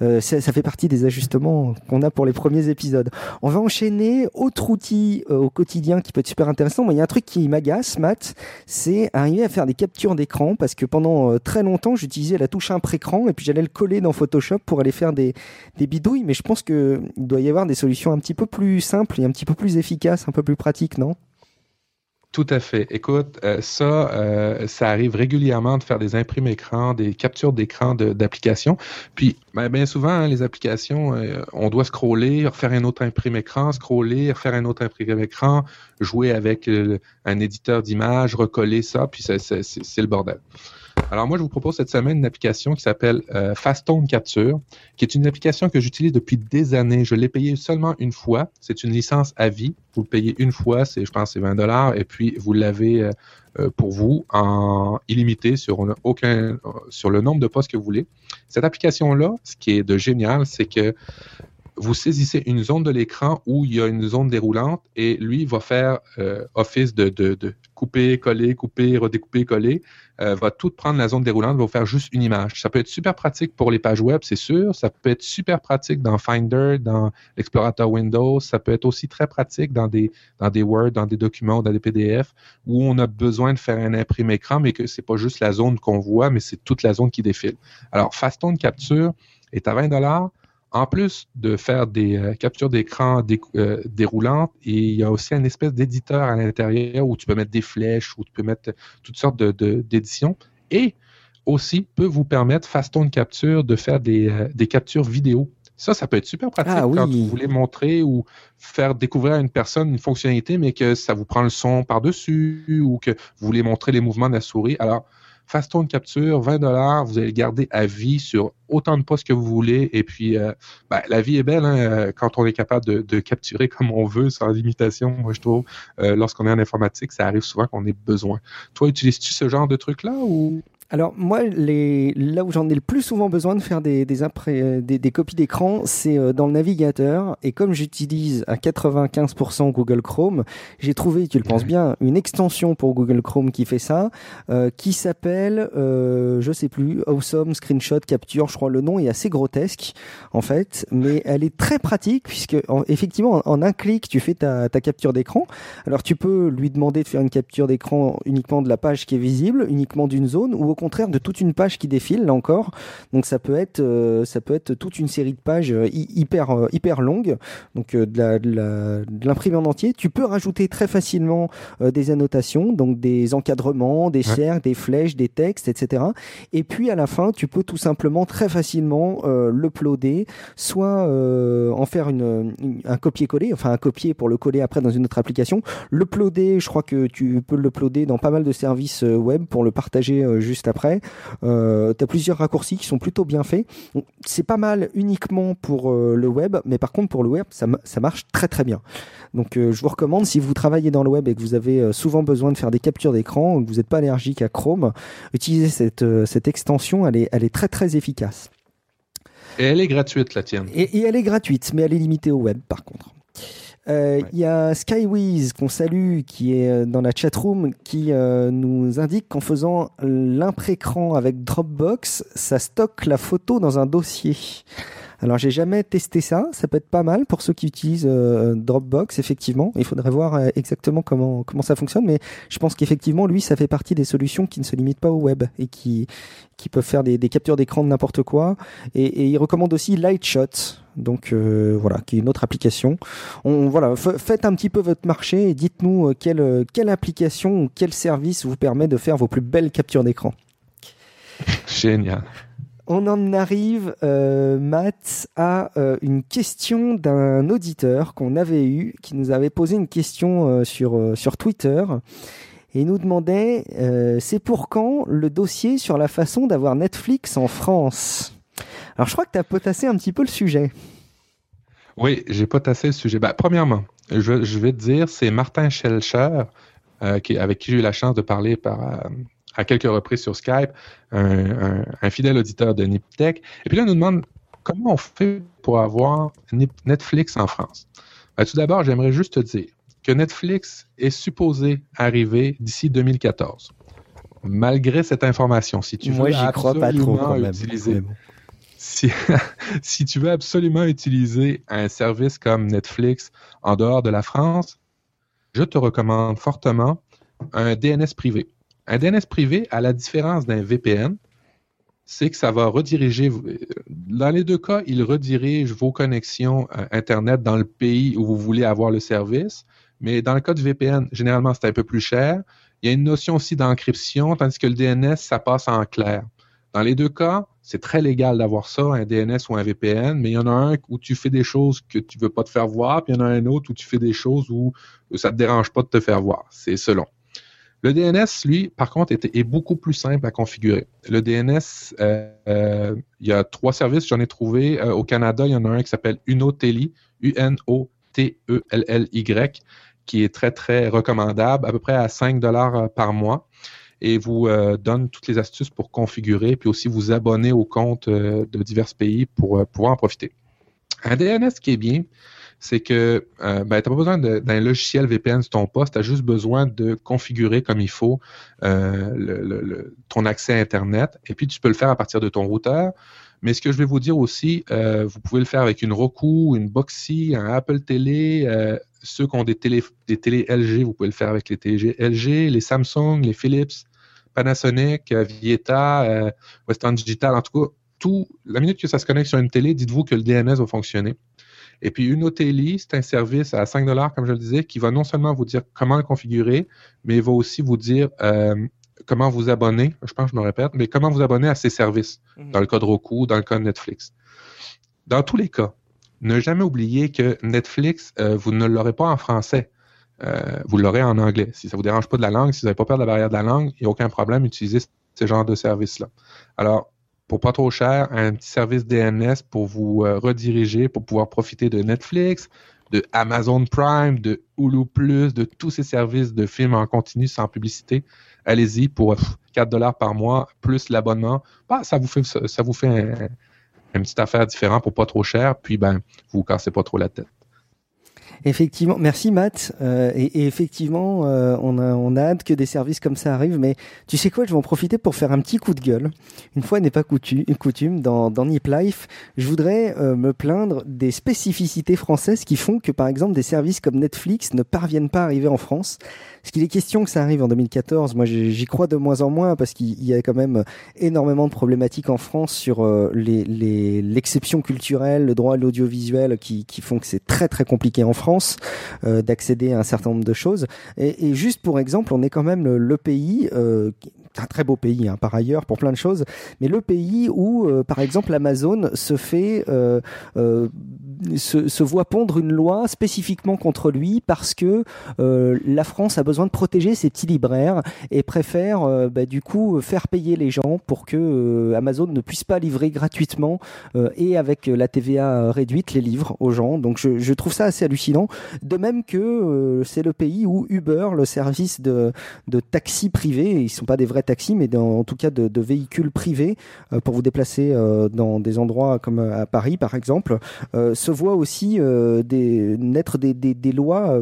Speaker 2: Euh, ça, ça, fait partie des ajustements qu'on a pour les premiers épisodes. On va enchaîner. Autre outil euh, au quotidien qui peut être super intéressant. Moi, il y a un truc qui m'agace, Matt, c'est arriver à faire des captures d'écran parce que pendant très longtemps, j'utilisais la touche impré-écran et puis j'allais le coller dans Photoshop pour aller faire des, bidouilles, mais je pense qu'il doit y avoir des solutions un petit peu plus simples et un petit peu plus efficaces, un peu plus pratiques, non?
Speaker 1: Tout à fait. Écoute, euh, ça, euh, ça arrive régulièrement de faire des imprimes écran, des captures d'écran d'applications. Puis, ben, bien souvent, hein, les applications, euh, on doit scroller, refaire un autre imprime écran, scroller, refaire un autre imprime écran, jouer avec un éditeur d'image, recoller ça, puis c'est le bordel. Alors moi, je vous propose cette semaine une application qui s'appelle euh, Fastone Capture, qui est une application que j'utilise depuis des années. Je l'ai payée seulement une fois. C'est une licence à vie. Vous le payez une fois, c'est je pense c'est 20 dollars, et puis vous l'avez euh, euh, pour vous en illimité sur aucun sur le nombre de postes que vous voulez. Cette application là, ce qui est de génial, c'est que vous saisissez une zone de l'écran où il y a une zone déroulante et lui va faire euh, office de, de, couper, coller, couper, redécouper, coller, euh, va tout prendre la zone déroulante, va vous faire juste une image. Ça peut être super pratique pour les pages web, c'est sûr. Ça peut être super pratique dans Finder, dans l'explorateur Windows. Ça peut être aussi très pratique dans des, dans des Word, dans des documents, dans des PDF, où on a besoin de faire un imprimé écran, mais que c'est pas juste la zone qu'on voit, mais c'est toute la zone qui défile. Alors, Fastone Capture est à 20 dollars en plus de faire des euh, captures d'écran euh, déroulantes, il y a aussi une espèce d'éditeur à l'intérieur où tu peux mettre des flèches, où tu peux mettre toutes sortes d'éditions. De, et aussi peut vous permettre, Fastone Capture, de faire des, euh, des captures vidéo. Ça, ça peut être super pratique ah quand vous voulez montrer ou faire découvrir à une personne une fonctionnalité, mais que ça vous prend le son par-dessus ou que vous voulez montrer les mouvements de la souris. Alors, Fastone Capture, 20 dollars, vous allez le garder à vie sur autant de postes que vous voulez. Et puis, euh, ben, la vie est belle hein, euh, quand on est capable de, capturer comme on veut, sans limitation. Moi, je trouve, euh, lorsqu'on est en informatique, ça arrive souvent qu'on ait besoin. Toi, utilises-tu ce genre de truc-là ou?
Speaker 2: Alors moi, les, là où j'en ai le plus souvent besoin de faire des, des, des copies d'écran, c'est euh, dans le navigateur. Et comme j'utilise à 95% Google Chrome, j'ai trouvé, tu le penses bien, une extension pour Google Chrome qui fait ça, euh, qui s'appelle, euh, je sais plus, Awesome Screenshot Capture. Je crois le nom est assez grotesque en fait, mais elle est très pratique puisque effectivement en, un clic tu fais ta, ta capture d'écran. Alors tu peux lui demander de faire une capture d'écran uniquement de la page qui est visible, uniquement d'une zone ou contraire de toute une page qui défile là encore. Donc ça peut être euh, ça peut être toute une série de pages euh, hyper euh, hyper longues. Donc de l'imprimer en entier. Tu peux rajouter très facilement des annotations, donc des encadrements, des cercles, des flèches, des textes, etc. Et puis à la fin, tu peux tout simplement très facilement l'uploader, soit en faire une, un copier-coller, enfin un copier pour le coller après dans une autre application. L'uploader, je crois que tu peux l'uploader dans pas mal de services web pour le partager juste après. Euh, tu as plusieurs raccourcis qui sont plutôt bien faits. C'est pas mal uniquement pour euh, le web, mais par contre pour le web, ça, ça marche très très bien. Donc euh, je vous recommande, si vous travaillez dans le web et que vous avez souvent besoin de faire des captures d'écran, que vous n'êtes pas allergique à Chrome, utilisez cette, cette extension, elle est, elle est très très efficace.
Speaker 1: Et elle est gratuite, la tienne.
Speaker 2: et elle est gratuite, mais elle est limitée au web par contre. Euh, il y a Skywiz qu'on salue, qui est euh, dans la chatroom, qui euh, nous indique qu'en faisant l'impré-écran avec Dropbox, ça stocke la photo dans un dossier. Alors j'ai jamais testé ça, ça peut être pas mal pour ceux qui utilisent euh, Dropbox effectivement. Il faudrait voir euh, exactement comment comment ça fonctionne, mais je pense qu'effectivement lui ça fait partie des solutions qui ne se limitent pas au web et qui qui peuvent faire des, captures d'écran de n'importe quoi. Et, et, il recommande aussi Lightshot, donc euh, voilà, qui est une autre application. On voilà, faites un petit peu votre marché et dites-nous quelle quelle application ou quel service vous permet de faire vos plus belles captures d'écran.
Speaker 1: Génial
Speaker 2: on en arrive, euh, Matt, à euh, une question d'un auditeur qu'on avait eu, qui nous avait posé une question euh, sur, Twitter. Et nous demandait, c'est pour quand le dossier sur la façon d'avoir Netflix en France? Alors je crois que tu as potassé un petit peu le sujet.
Speaker 1: Oui, j'ai potassé le sujet. Bah, premièrement, je, vais te dire, c'est Martin Schelcher, avec qui j'ai eu la chance de parler par, à quelques reprises sur Skype, un, fidèle auditeur de Niptech. Et puis là, on nous demande comment on fait pour avoir Netflix en France. Ben, tout d'abord, j'aimerais juste te dire que Netflix est supposé arriver d'ici 2014. Malgré cette information, si tu veux absolument utiliser, si, si tu veux absolument utiliser un service comme Netflix en dehors de la France, je te recommande fortement un DNS privé. Un DNS privé, à la différence d'un VPN, c'est que ça va rediriger, dans les deux cas, il redirige vos connexions euh, Internet dans le pays où vous voulez avoir le service. Mais dans le cas du VPN, généralement, c'est un peu plus cher. Il y a une notion aussi d'encryption, tandis que le DNS, ça passe en clair. Dans les deux cas, c'est très légal d'avoir ça, un DNS ou un VPN, mais il y en a un où tu fais des choses que tu ne veux pas te faire voir, puis il y en a un autre où tu fais des choses où ça ne te dérange pas de te faire voir. C'est selon. Le DNS, lui, par contre, est, beaucoup plus simple à configurer. Le DNS, euh, euh, il y a trois services, j'en ai trouvé. au Canada, il y en a un qui s'appelle Unoteli, U-N-O-T-E-L-L-Y, qui est très, très recommandable, à peu près à 5 dollars par mois et vous donne toutes les astuces pour configurer, puis aussi vous abonner au compte de divers pays pour pouvoir en profiter. Un DNS qui est bien, c'est que euh, ben, tu n'as pas besoin d'un logiciel VPN sur ton poste, tu as juste besoin de configurer comme il faut euh, ton accès à Internet, et puis tu peux le faire à partir de ton routeur. Mais ce que je vais vous dire aussi, euh, vous pouvez le faire avec une Roku, une Boxy, un Apple Télé. Ceux qui ont des télé, des télé LG, vous pouvez le faire avec les télé LG, les Samsung, les Philips, Panasonic, Vieta, Western Digital. En tout cas, tout, la minute que ça se connecte sur une télé, dites-vous que le DNS va fonctionner. Et puis, une Unoteli, c'est un service à 5 comme je le disais, qui va non seulement vous dire comment le configurer, mais il va aussi vous dire euh, comment vous abonner. Je pense que je me répète, mais comment vous abonner à ces services, mhm. dans le cas de Roku, dans le cas de Netflix. Dans tous les cas, ne jamais oublier que Netflix, euh, vous ne l'aurez pas en français. Euh, vous l'aurez en anglais. Si ça vous dérange pas de la langue, si vous n'avez pas peur de la barrière de la langue, il n'y a aucun problème, utilisez ce genre de service-là. Alors, pour pas trop cher, un petit service DNS pour vous euh, rediriger, pour pouvoir profiter de Netflix, de Amazon Prime, de Hulu Plus, de tous ces services de films en continu sans publicité. Allez-y pour 4 dollars par mois plus l'abonnement. Bah, ça vous fait ça, vous fait un, une petite affaire différente pour pas trop cher, puis ben vous vous cassez pas trop la tête.
Speaker 2: Effectivement, merci Matt. Euh, et, effectivement, euh, on, a, on a hâte que des services comme ça arrivent. Mais tu sais quoi, je vais en profiter pour faire un petit coup de gueule. Une fois n'est pas coutume, coutume dans, dans Nip Life, je voudrais euh, me plaindre des spécificités françaises qui font que, par exemple, des services comme Netflix ne parviennent pas à arriver en France. Parce qu'il est question que ça arrive en 2014. Moi, j'y crois de moins en moins parce qu'il y a quand même énormément de problématiques en France sur l'exception les, culturelle, le droit à l'audiovisuel qui, qui font que c'est très très compliqué en France euh, d'accéder à un certain nombre de choses. Et, juste pour exemple, on est quand même le, pays euh, un très beau pays hein, par ailleurs pour plein de choses, mais le pays où, euh, par exemple, Amazon se fait se, voit pondre une loi spécifiquement contre lui parce que la France a besoin de protéger ses petits libraires et préfère bah, du coup faire payer les gens pour que Amazon ne puisse pas livrer gratuitement et avec la TVA réduite les livres aux gens. Donc je, je trouve ça assez hallucinant de même que euh, c'est le pays où Uber, le service de, de taxi privé, ils sont pas des vrais taxis, mais en tout cas de, véhicules privés euh, pour vous déplacer euh, dans des endroits comme à Paris par exemple, se voit aussi naître des lois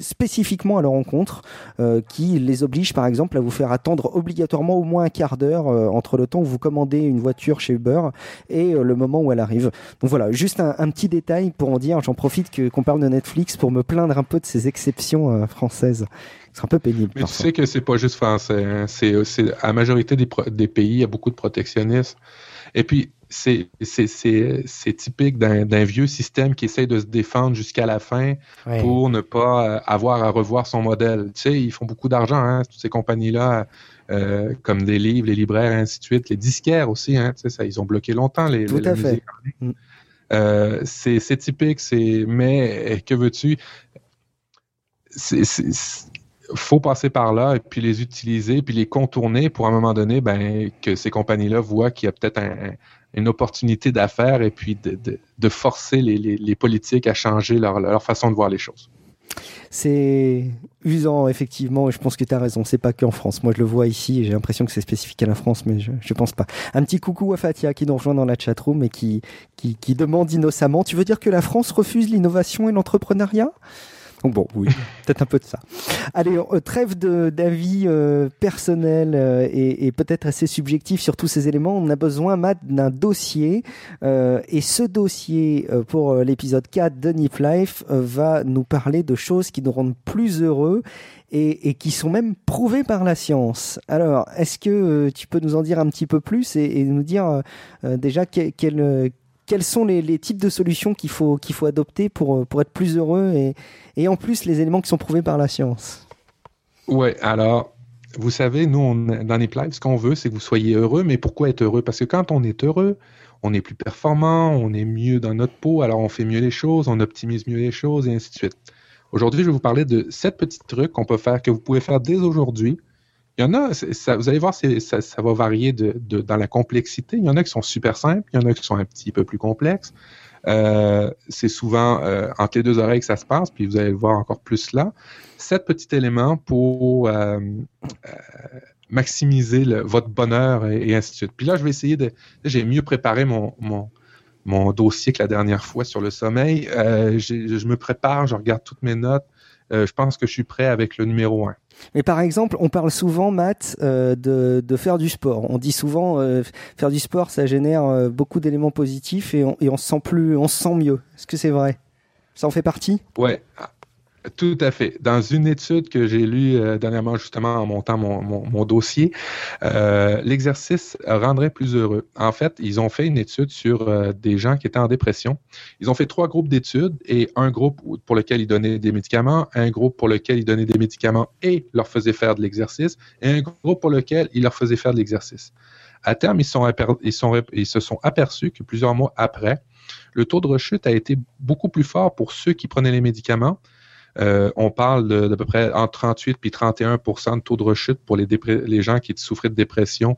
Speaker 2: spécifiquement à leur rencontre, euh, qui les oblige par exemple à vous faire attendre obligatoirement au moins un quart d'heure euh, entre le temps où vous commandez une voiture chez Uber et euh, le moment où elle arrive. Donc voilà, juste un, petit détail pour en dire, j'en profite qu'on parle de Netflix pour me plaindre un peu de ces exceptions françaises. C'est un peu pénible.
Speaker 1: Mais tu sais que c'est pas juste français, hein. c'est, c'est à la majorité des, des pays, il y a beaucoup de protectionnisme. Et puis, c'est typique d'un vieux système qui essaie de se défendre jusqu'à la fin pour ne pas euh, avoir à revoir son modèle. Tu sais, ils font beaucoup d'argent, hein, toutes ces compagnies-là, euh, comme des livres, les libraires, et ainsi de suite, les disquaires aussi, hein, tu sais, ça, ils ont bloqué longtemps les,
Speaker 2: Tout à fait. Mm.
Speaker 1: Euh, c'est typique, c'est mais que veux-tu? C'est faut passer par là et puis les utiliser puis les contourner pour à un moment donné ben que ces compagnies-là voient qu'il y a peut-être un, une opportunité d'affaires et puis de, de, forcer les, les, politiques à changer leur, leur façon de voir les choses.
Speaker 2: C'est usant, effectivement, et je pense que tu as raison. C'est pas qu'en France. Moi, je le vois ici, j'ai l'impression que c'est spécifique à la France, mais je, je pense pas. Un petit coucou à Fatia qui nous rejoint dans la chatroom et qui, qui, qui demande innocemment Tu veux dire que la France refuse l'innovation et l'entrepreneuriat? Bon, oui, peut-être un peu de ça. Allez, euh, trêve d'avis euh, personnels euh, et, peut-être assez subjectifs sur tous ces éléments. On a besoin, Matt, d'un dossier. et ce dossier, pour l'épisode 4 de Nip Life, va nous parler de choses qui nous rendent plus heureux et, qui sont même prouvées par la science. Alors, est-ce que tu peux nous en dire un petit peu plus et, nous dire déjà quel quels sont les, types de solutions qu'il faut, qu'il faut adopter pour, pour être plus heureux et, et en plus les éléments qui sont prouvés par la science?
Speaker 1: Oui, alors, vous savez, nous, on, dans les lives, ce qu'on veut, c'est que vous soyez heureux, mais pourquoi être heureux? Parce que quand on est heureux, on est plus performant, on est mieux dans notre peau, alors on fait mieux les choses, on optimise mieux les choses, et ainsi de suite. Aujourd'hui, je vais vous parler de sept petits trucs qu'on peut faire, que vous pouvez faire dès aujourd'hui, Il y en a, ça, vous allez voir, ça, ça, va varier de, de, dans la complexité. Il y en a qui sont super simples, il y en a qui sont un petit peu plus complexes. Euh, c'est souvent euh, entre les deux oreilles que ça se passe, puis vous allez le voir encore plus là. Sept petits éléments pour euh, maximiser votre bonheur et, ainsi de suite. Puis là, je vais essayer de... J'ai mieux préparé mon, mon, mon, dossier que la dernière fois sur le sommeil. je me prépare, je regarde toutes mes notes. je pense que je suis prêt avec le numéro un.
Speaker 2: Mais par exemple, on parle souvent, Matt, euh, de, de, faire du sport. On dit souvent, euh, faire du sport, ça génère euh, beaucoup d'éléments positifs et on, et on se sent plus, on se sent mieux. Est-ce que c'est vrai? Ça en fait partie?
Speaker 1: Ouais. Tout à fait. Dans une étude que j'ai lue euh, dernièrement, justement, en montant mon, dossier, euh, l'exercice rendrait plus heureux. En fait, ils ont fait une étude sur euh, des gens qui étaient en dépression. Ils ont fait trois groupes d'études et un groupe pour lequel ils donnaient des médicaments, un groupe pour lequel ils donnaient des médicaments et leur faisaient faire de l'exercice, et un groupe pour lequel ils leur faisaient faire de l'exercice. À terme, ils se sont aperçus que plusieurs mois après, le taux de rechute a été beaucoup plus fort pour ceux qui prenaient les médicaments euh, on parle d'à peu près entre 38 et 31% de taux de rechute pour les, gens qui souffraient de dépression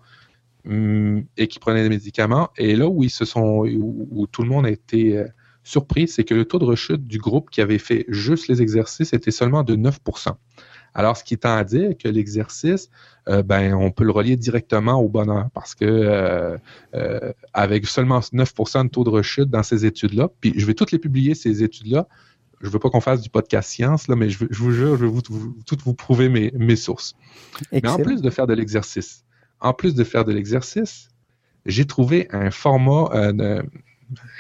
Speaker 1: hum, et qui prenaient des médicaments. Et là où ils se sont, où, tout le monde a été euh, surpris, c'est que le taux de rechute du groupe qui avait fait juste les exercices était seulement de 9% alors, ce qui tend à dire que l'exercice, euh, ben, on peut le relier directement au bonheur parce que avec seulement 9% de taux de rechute dans ces études-là, puis je vais toutes les publier, ces études-là, je veux pas qu'on fasse du podcast science, là, mais je, vous jure, je vais vous, tout vous prouver mes, mes sources. Mais en plus de faire de l'exercice, en plus de faire de l'exercice, j'ai trouvé un format, euh,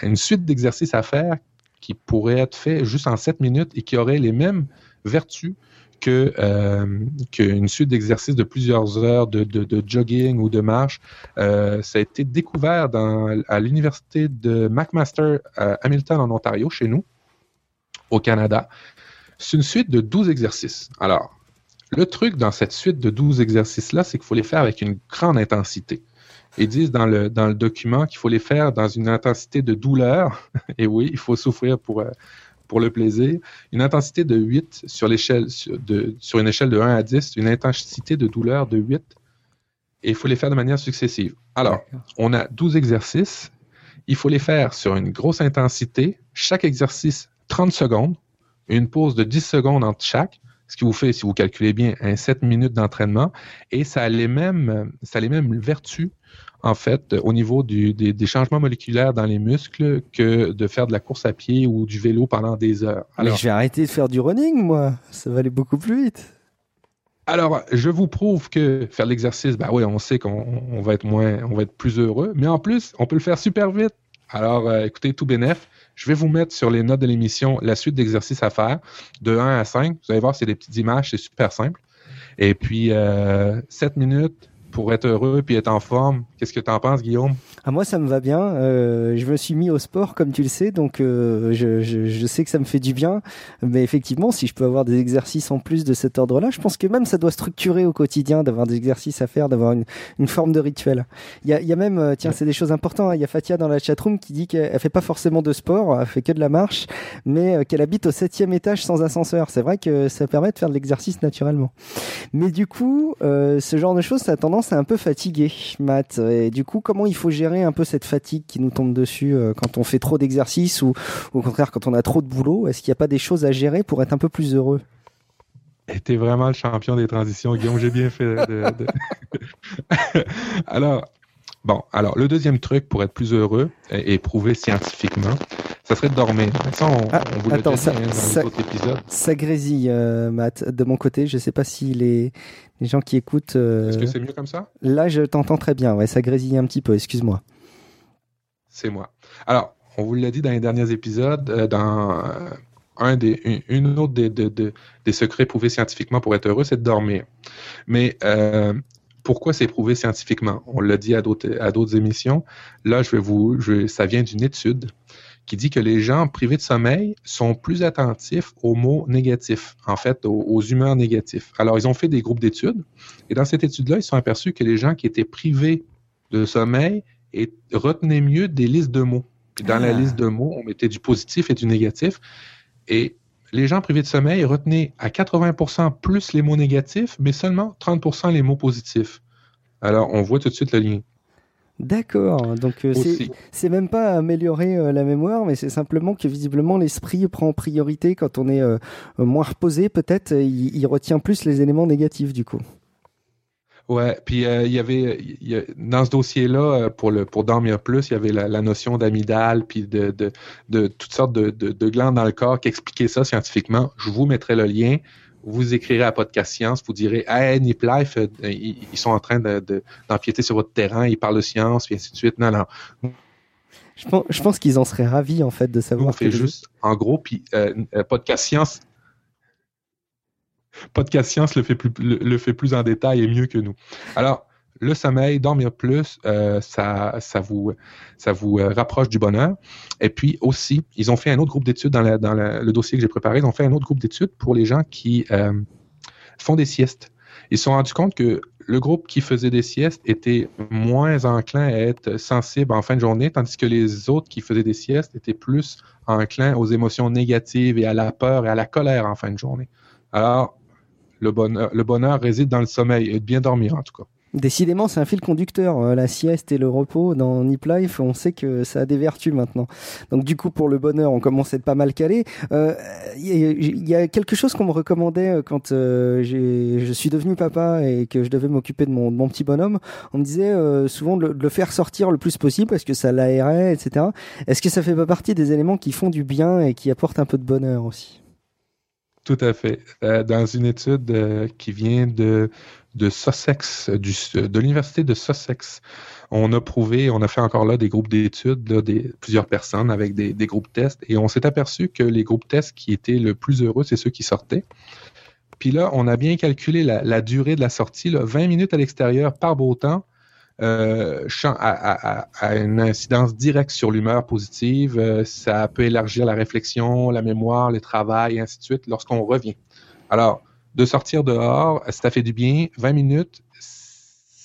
Speaker 1: une suite d'exercices à faire qui pourrait être fait juste en 7 minutes et qui aurait les mêmes vertus que euh, qu'une suite d'exercices de plusieurs heures de, de, jogging ou de marche. Euh, ça a été découvert dans, à l'université de McMaster à Hamilton en Ontario, chez nous au Canada. C'est une suite de 12 exercices. Alors, le truc dans cette suite de 12 exercices-là, c'est qu'il faut les faire avec une grande intensité. Ils disent dans le, dans le document qu'il faut les faire dans une intensité de douleur. Et oui, il faut souffrir pour, euh, pour le plaisir. Une intensité de 8 sur, l'échelle, sur, sur une échelle de 1 à 10, une intensité de douleur de 8. Et il faut les faire de manière successive. Alors, on a 12 exercices. Il faut les faire sur une grosse intensité. Chaque exercice 30 secondes, une pause de 10 secondes entre chaque, ce qui vous fait, si vous calculez bien, un 7 minutes d'entraînement. Et ça a les mêmes, ça a les mêmes vertus, en fait, au niveau du, des, changements moléculaires dans les muscles que de faire de la course à pied ou du vélo pendant des heures.
Speaker 2: Alors, Mais je vais arrêter de faire du running, moi. Ça va aller beaucoup plus vite.
Speaker 1: Alors, je vous prouve que faire l'exercice, ben oui, on sait qu'on va être moins, on va être plus heureux, mais en plus, on peut le faire super vite. Alors, euh, écoutez, tout bénef. Je vais vous mettre sur les notes de l'émission la suite d'exercices à faire de 1 à 5. Vous allez voir, c'est des petites images, c'est super simple. Et puis, euh, 7 minutes, pour être heureux puis être en forme. Qu'est-ce que tu en penses, Guillaume?
Speaker 2: Ah, moi, ça me va bien. Euh, je me suis mis au sport, comme tu le sais, donc euh, je, je, je, sais que ça me fait du bien. Mais effectivement, si je peux avoir des exercices en plus de cet ordre-là, je pense que même ça doit structurer au quotidien, d'avoir des exercices à faire, d'avoir une, une, forme de rituel. Il y a, y a même, euh, tiens, c'est des choses importantes. Hein. Il y a Fatia dans la chatroom qui dit qu'elle fait pas forcément de sport, elle fait que de la marche, mais qu'elle habite au septième étage sans ascenseur. C'est vrai que ça permet de faire de l'exercice naturellement. Mais du coup, euh, ce genre de choses, ça a tendance c'est un peu fatigué, Matt. Et du coup, comment il faut gérer un peu cette fatigue qui nous tombe dessus euh, quand on fait trop d'exercices ou, au contraire quand on a trop de boulot? Est-ce qu'il n'y a pas des choses à gérer pour être un peu plus heureux?
Speaker 1: T'es vraiment le champion des transitions, Guillaume. J'ai bien fait. alors, bon, alors le deuxième truc pour être plus heureux et, prouvé scientifiquement, ça serait de dormir. Ça, on,
Speaker 2: ah, vous attends, ça, hein, dans ça, grésille, euh, Matt, de mon côté. Je ne sais pas si les, les gens qui écoutent.
Speaker 1: Euh, Est-ce que c'est mieux comme ça?
Speaker 2: Là, je t'entends très bien. Ouais, ça grésille un petit peu. Excuse-moi.
Speaker 1: C'est moi. Alors, on vous l'a dit dans les derniers épisodes, euh, dans euh, un des, une, autre des, des, secrets prouvés scientifiquement pour être heureux, c'est de dormir. Mais pourquoi c'est prouvé scientifiquement? On l'a dit à d'autres émissions. Là, je vais vous, je, ça vient d'une étude qui dit que les gens privés de sommeil sont plus attentifs aux mots négatifs, en fait, aux, humeurs négatives. Alors, ils ont fait des groupes d'études, et dans cette étude-là, ils sont aperçus que les gens qui étaient privés de sommeil et retenaient mieux des listes de mots. dans la ah. liste de mots, on mettait du positif et du négatif. Et les gens privés de sommeil retenaient à 80% plus les mots négatifs, mais seulement 30% les mots positifs. Alors, on voit tout de suite le lien.
Speaker 2: D'accord, donc euh, c'est même pas améliorer euh, la mémoire, mais c'est simplement que visiblement l'esprit prend priorité quand on est euh, moins reposé, peut-être, il, retient plus les éléments négatifs du coup.
Speaker 1: Ouais, puis il y avait dans ce dossier-là, pour le pour dormir plus, il y avait la, notion d'amygdale, puis de, de, de, toutes sortes de, de, glandes dans le corps qui expliquaient ça scientifiquement. Je vous mettrai le lien vous écrirez à Podcast Science, vous direz Hey, Nip Life, euh, ils, sont en train d'empiéter sur votre terrain, ils parlent de science, puis ainsi de suite. Non, non.
Speaker 2: Je pense, qu'ils en seraient ravis, en fait, de savoir.
Speaker 1: On fait juste, en gros, puis euh, euh, Podcast Science. Podcast Science le fait, plus, le fait plus en détail et mieux que nous. Alors, le sommeil, dormir plus, euh, ça, vous euh, rapproche du bonheur. Et puis aussi, ils ont fait un autre groupe d'études dans, le dossier que j'ai préparé. Ils ont fait un autre groupe d'études pour les gens qui euh, font des siestes. Ils se sont rendus compte que le groupe qui faisait des siestes était moins enclin à être sensible en fin de journée, tandis que les autres qui faisaient des siestes étaient plus enclins aux émotions négatives et à la peur et à la colère en fin de journée. Alors, le bonheur, le bonheur réside dans le sommeil et de bien dormir en tout cas.
Speaker 2: Décidément, c'est un fil conducteur. Euh, la sieste et le repos dans Nip Life, on sait que ça a des vertus maintenant. Donc du coup, pour le bonheur, on commence à être pas mal calé. Il euh, y, a quelque chose qu'on me recommandait euh, quand je suis devenu papa et que je devais m'occuper de mon, petit bonhomme. On me disait souvent de le, faire sortir le plus possible parce que ça l'aérait, etc. Est-ce que ça fait pas partie des éléments qui font du bien et qui apportent un peu de bonheur aussi?
Speaker 1: Tout à fait. dans une étude qui vient de de Sussex, de l'université de Sussex. On a prouvé, on a fait encore là des groupes d'études, des, plusieurs personnes avec des, groupes tests, et on s'est aperçu que les groupes tests qui étaient le plus heureux, c'est ceux qui sortaient. Puis là, on a bien calculé la, durée de la sortie, 20 minutes à l'extérieur par beau temps, euh, a, une incidence directe sur l'humeur positive. Euh, ça peut élargir la réflexion, la mémoire, le travail, et ainsi de suite lorsqu'on revient. Alors, de sortir dehors, ça fait du bien. 20 minutes,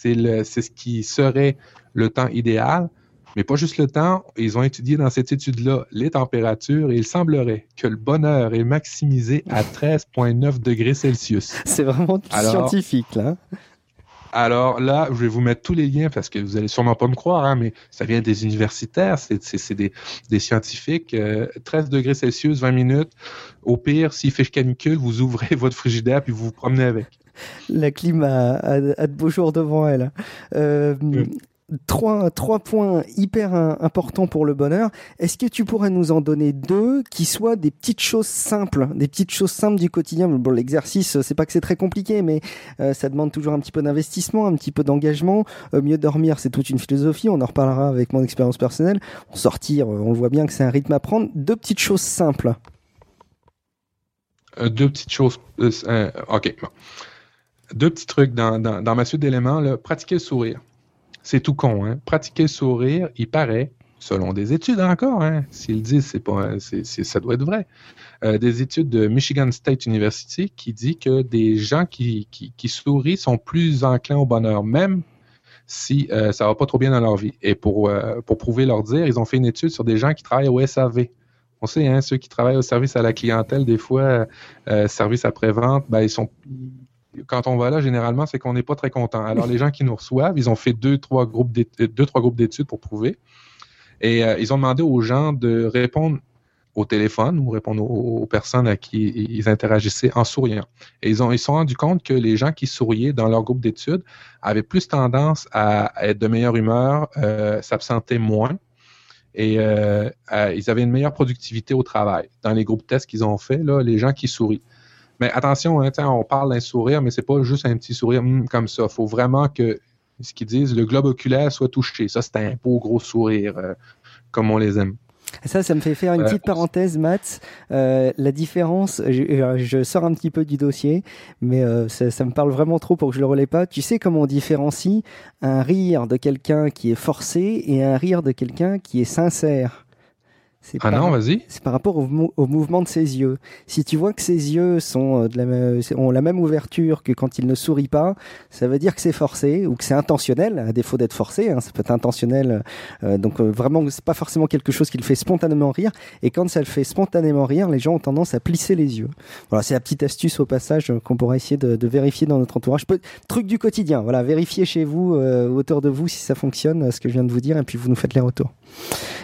Speaker 1: c'est ce qui serait le temps idéal. Mais pas juste le temps, ils ont étudié dans cette étude-là les températures et il semblerait que le bonheur est maximisé à 13,9 degrés Celsius.
Speaker 2: C'est vraiment scientifique, là.
Speaker 1: Alors là, je vais vous mettre tous les liens parce que vous allez sûrement pas me croire, hein, mais ça vient des universitaires, c'est des, des, scientifiques. 13 euh, degrés Celsius, 20 minutes. Au pire, s'il fait canicule, vous ouvrez votre frigidaire puis vous vous promenez avec.
Speaker 2: La clim a, de beaux jours devant elle. Euh, trois, trois points hyper importants pour le bonheur. Est-ce que tu pourrais nous en donner deux qui soient des petites choses simples, des petites choses simples du quotidien? Bon, l'exercice, c'est pas que c'est très compliqué, mais euh, ça demande toujours un petit peu d'investissement, un petit peu d'engagement. Euh, mieux dormir, c'est toute une philosophie. On en reparlera avec mon expérience personnelle. sortir, euh, on le voit bien que c'est un rythme à prendre. Deux petites choses simples.
Speaker 1: deux petites choses. ok. Deux petits trucs dans, dans, dans ma suite d'éléments. Pratiquer le sourire. C'est tout con, hein? Pratiquer le sourire, il paraît, selon des études encore, hein? S'ils disent, c'est pas, c'est, ça doit être vrai. Euh, des études de Michigan State University qui dit que des gens qui, qui, sourient sont plus enclins au bonheur, même si euh, ça va pas trop bien dans leur vie. Et pour, euh, pour prouver leur dire, ils ont fait une étude sur des gens qui travaillent au SAV. On sait, hein, ceux qui travaillent au service à la clientèle, des fois, service après-vente, ben, ils sont quand on va là, généralement, c'est qu'on n'est pas très content. Alors, les gens qui nous reçoivent, ils ont fait deux, trois groupes d'études pour prouver. Et euh, ils ont demandé aux gens de répondre au téléphone ou répondre aux, personnes à qui ils interagissaient en souriant. Et ils ont ils se sont rendus compte que les gens qui souriaient dans leur groupe d'études avaient plus tendance à, être de meilleure humeur, euh, s'absenter moins et euh, ils avaient une meilleure productivité au travail. Dans les groupes tests qu'ils ont fait, là, les gens qui sourient. Mais attention, hein, on parle d'un sourire, mais c'est pas juste un petit sourire hmm, comme ça. Il faut vraiment que ce qu'ils disent, le globe oculaire soit touché. Ça, c'est un beau gros sourire, euh, comme on les aime.
Speaker 2: Ça, ça me fait faire une petite parenthèse, Matt. Euh, la différence, je, sors un petit peu du dossier, mais euh, ça, me parle vraiment trop pour que je le relais pas. Tu sais comment on différencie un rire de quelqu'un qui est forcé et un rire de quelqu'un qui est sincère?
Speaker 1: Ah non, vas-y.
Speaker 2: C'est par rapport au, mouvement de ses yeux. Si tu vois que ses yeux sont euh, de la, ont la même ouverture que quand il ne sourit pas, ça veut dire que c'est forcé ou que c'est intentionnel, à défaut d'être forcé. Hein, ça peut être intentionnel. Euh, donc euh, vraiment, c'est pas forcément quelque chose qui le fait spontanément rire. Et quand ça le fait spontanément rire, les gens ont tendance à plisser les yeux. Voilà, c'est la petite astuce au passage qu'on pourrait essayer de, de, vérifier dans notre entourage. truc du quotidien. Voilà, vérifiez chez vous, euh, autour de vous, si ça fonctionne, ce que je viens de vous dire, et puis vous nous faites les retours.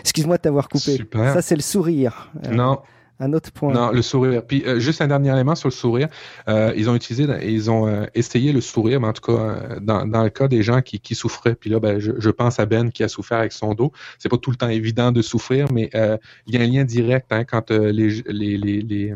Speaker 2: Excuse-moi de t'avoir coupé.
Speaker 1: Super.
Speaker 2: Ça, c'est le sourire.
Speaker 1: Euh, non.
Speaker 2: Un autre point.
Speaker 1: Non, le sourire. Puis euh, juste un dernier élément sur le sourire. Euh, ils ont utilisé, ils ont essayé le sourire, mais en tout cas dans, dans le cas des gens qui, qui souffraient. Puis là, ben, je, je, pense à Ben qui a souffert avec son dos. C'est pas tout le temps évident de souffrir, mais il y a un lien direct hein, quand les, les, les, les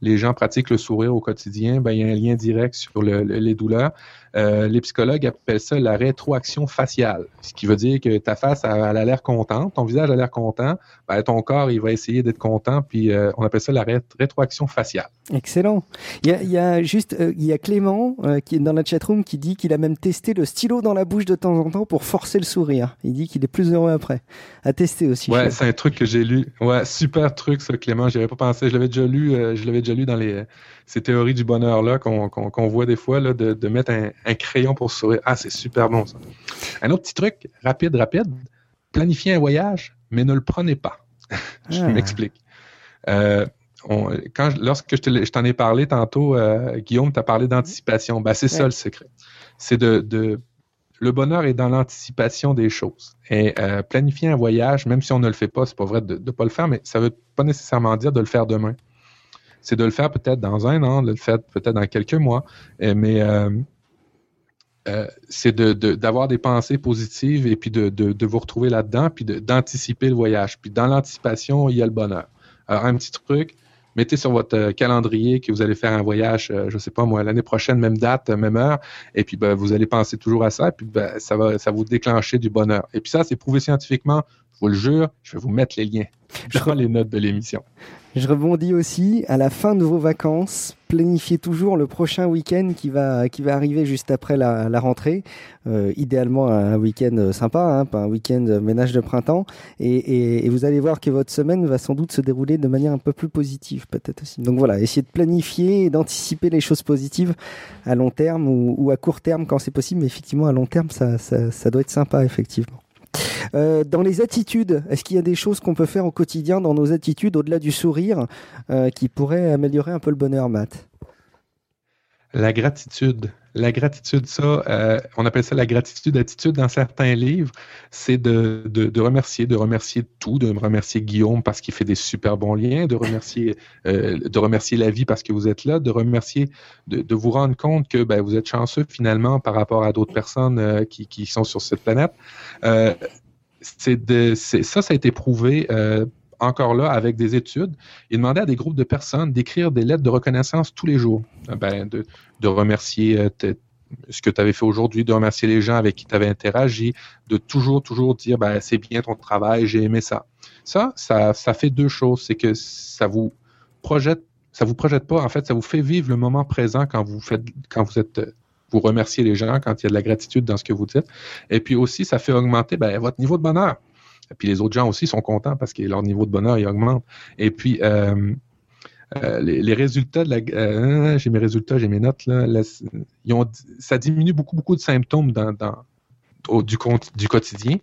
Speaker 1: les gens pratiquent le sourire au quotidien, ben, il y a un lien direct sur le, les douleurs. Euh, les psychologues appellent ça la rétroaction faciale, ce qui veut dire que ta face elle, a l'air contente, ton visage a l'air content, ben, ton corps il va essayer d'être content, puis euh, on appelle ça la rétroaction faciale.
Speaker 2: Excellent. Il y a, il y a juste euh, il y a Clément qui est dans la chatroom qui dit qu'il a même testé le stylo dans la bouche de temps en temps pour forcer le sourire. Il dit qu'il est plus heureux après. À tester aussi.
Speaker 1: Ouais, c'est un truc que j'ai lu. Ouais, super truc ça Clément. J'y avais pas pensé. Je l'avais déjà lu. je l'avais déjà lu dans les ces théories du bonheur-là qu'on voit des fois, là, de, mettre un, crayon pour sourire. Ah, c'est super bon, ça. Un autre petit truc, rapide, rapide. Planifiez un voyage, mais ne le prenez pas. je ah. m'explique. Euh, quand, lorsque je t'en ai parlé tantôt, euh, Guillaume, tu as parlé d'anticipation. Ben, c'est ça le secret. C'est de, Le bonheur est dans l'anticipation des choses. Et euh, planifier un voyage, même si on ne le fait pas, c'est pas vrai de ne pas le faire, mais ça ne veut pas nécessairement dire de le faire demain c'est de le faire peut-être dans un an, de le faire peut-être dans quelques mois, euh, mais euh, euh, c'est d'avoir des pensées positives et puis de, vous retrouver là-dedans, puis d'anticiper le voyage. Puis dans l'anticipation, il y a le bonheur. Alors, un petit truc, mettez sur votre calendrier que vous allez faire un voyage, je ne sais pas moi, l'année prochaine, même date, même heure, et puis ben, vous allez penser toujours à ça, puis ben, ça va ça vous déclencher du bonheur. Et puis ça, c'est prouvé scientifiquement, vous le jure, je vais vous mettre les liens dans les notes de l'émission.
Speaker 2: Je rebondis aussi à la fin de vos vacances. Planifiez toujours le prochain week-end qui va qui va arriver juste après la, la rentrée. Euh, idéalement un week-end sympa, hein, pas un week-end ménage de printemps. Et, et, et, vous allez voir que votre semaine va sans doute se dérouler de manière un peu plus positive, peut-être aussi. Donc voilà, essayez de planifier et d'anticiper les choses positives à long terme ou, ou à court terme quand c'est possible. Mais effectivement, à long terme, ça, ça, ça doit être sympa, effectivement. Euh, dans les attitudes, est-ce qu'il y a des choses qu'on peut faire au quotidien dans nos attitudes, au-delà du sourire, euh, qui pourraient améliorer un peu le bonheur, Matt?
Speaker 1: La gratitude. La gratitude, ça, euh, on appelle ça la gratitude attitude dans certains livres, c'est de, de, remercier, de remercier tout, de remercier Guillaume parce qu'il fait des super bons liens, de remercier, euh, de remercier la vie parce que vous êtes là, de remercier, de, de vous rendre compte que ben, vous êtes chanceux finalement par rapport à d'autres personnes euh, qui, qui, sont sur cette planète. c'est de, ça, ça a été prouvé encore là avec des études, il demandait à des groupes de personnes d'écrire des lettres de reconnaissance tous les jours, euh, ben, de, remercier euh, ce que tu avais fait aujourd'hui, de remercier les gens avec qui tu avais interagi, de toujours, toujours dire ben, c'est bien ton travail, j'ai aimé ça. Ça, ça, ça fait deux choses. C'est que ça vous projette, ça vous projette pas, en fait, ça vous fait vivre le moment présent quand vous faites, quand vous êtes vous remerciez les gens, quand il y a de la gratitude dans ce que vous dites. Et puis aussi, ça fait augmenter ben, votre niveau de bonheur. Puis les autres gens aussi sont contents parce que leur niveau de bonheur il augmente. Et puis euh, euh, les, résultats de la euh, j'ai mes résultats, j'ai mes notes là, ça diminue beaucoup beaucoup de symptômes dans, dans du, du quotidien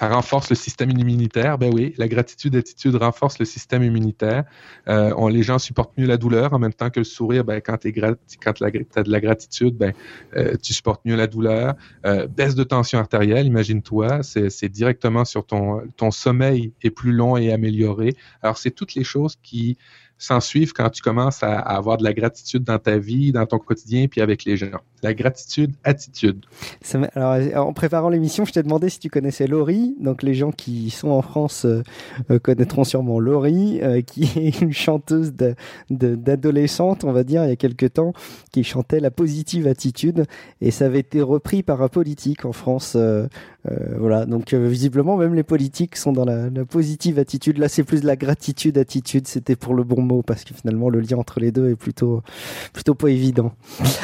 Speaker 1: ça renforce le système immunitaire. Ben oui, la gratitude attitude renforce le système immunitaire. Euh, on, les gens supportent mieux la douleur en même temps que le sourire. Ben, quand tu quand as de la gratitude, ben, euh, tu supportes mieux la douleur. Euh, baisse de tension artérielle, imagine-toi, c'est directement sur ton, ton sommeil est plus long et amélioré. Alors, c'est toutes les choses qui s'en suivre quand tu commences à, avoir de la gratitude dans ta vie, dans ton quotidien, puis avec les gens. La gratitude, attitude.
Speaker 2: alors, en préparant l'émission, je t'ai demandé si tu connaissais Laurie. Donc, les gens qui sont en France euh, euh, connaîtront sûrement Laurie, euh, qui est une chanteuse d'adolescente, on va dire, il y a quelques temps, qui chantait la positive attitude. Et ça avait été repris par un politique en France. voilà. Donc, visiblement, même les politiques sont dans la, positive attitude. Là, c'est plus de la gratitude attitude. C'était pour le bon parce que finalement le lien entre les deux est plutôt plutôt pas évident.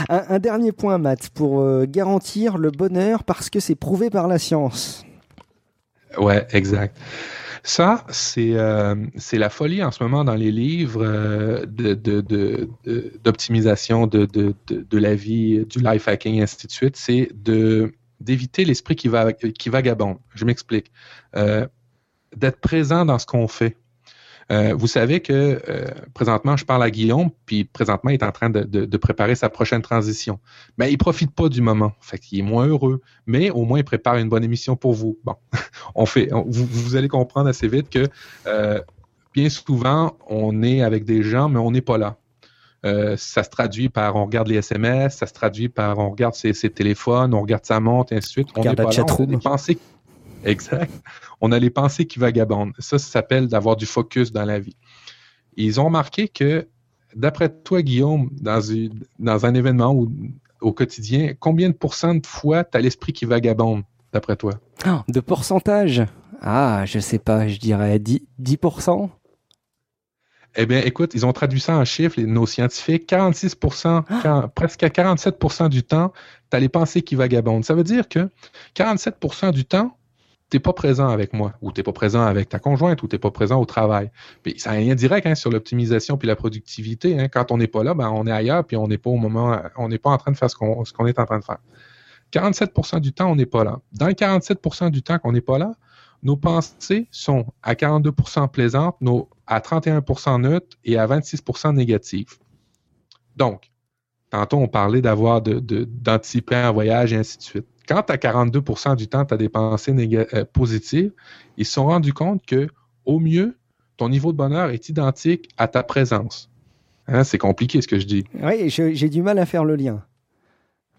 Speaker 2: Un, dernier point, Matt, pour euh, garantir le bonheur parce que c'est prouvé par la science.
Speaker 1: Ouais, exact. Ça, c'est euh, la folie en ce moment dans les livres euh, d'optimisation de, de, de, la vie, du life hacking, ainsi de suite. C'est d'éviter l'esprit qui, va, qui vagabonde. Je m'explique. Euh, D'être présent dans ce qu'on fait. Euh, vous savez que euh, présentement, je parle à Guillaume, puis présentement, il est en train de, de, préparer sa prochaine transition. Mais il profite pas du moment. Fait qu'il est moins heureux. Mais au moins, il prépare une bonne émission pour vous. Bon, on fait. vous, vous, allez comprendre assez vite que euh, bien souvent, on est avec des gens, mais on n'est pas là. Euh, ça se traduit par on regarde les SMS, ça se traduit par on regarde ses, ses téléphones, on regarde sa montre, et ainsi de suite.
Speaker 2: On, regarde la chatroom.
Speaker 1: Exact. On a les pensées qui vagabondent. Ça, ça s'appelle d'avoir du focus dans la vie. Ils ont remarqué que, d'après toi, Guillaume, dans, dans un événement ou au quotidien, combien de pourcents de fois tu as l'esprit qui vagabonde, d'après toi?
Speaker 2: Ah, de pourcentage? Ah, je sais pas, je dirais 10%. 10%
Speaker 1: eh bien, écoute, ils ont traduit ça en chiffres, nos scientifiques. 46 ah! presque à 47% du temps, tu as les pensées qui vagabondent. Ça veut dire que 47% du temps, t'es pas présent avec moi, ou t'es pas présent avec ta conjointe, ou t'es pas présent au travail. Puis ça n'a rien direct hein, sur l'optimisation puis la productivité. Hein. Quand on n'est pas là, ben, on est ailleurs, puis on n'est pas au moment, on n'est pas en train de faire ce qu'on est en train de faire. 47% du temps, on n'est pas là. Dans le 47% du temps qu'on n'est pas là, nos pensées sont à 42% plaisantes, à 31% neutres et à 26% négatives. Donc, tantôt on parlait d'avoir d'anticiper un voyage et ainsi de suite quand à 42% du temps, tu as des pensées euh, positives, ils se sont rendus compte que, au mieux, ton niveau de bonheur est identique à ta présence. Hein, c'est compliqué ce que je dis.
Speaker 2: Oui, j'ai du mal à faire le lien.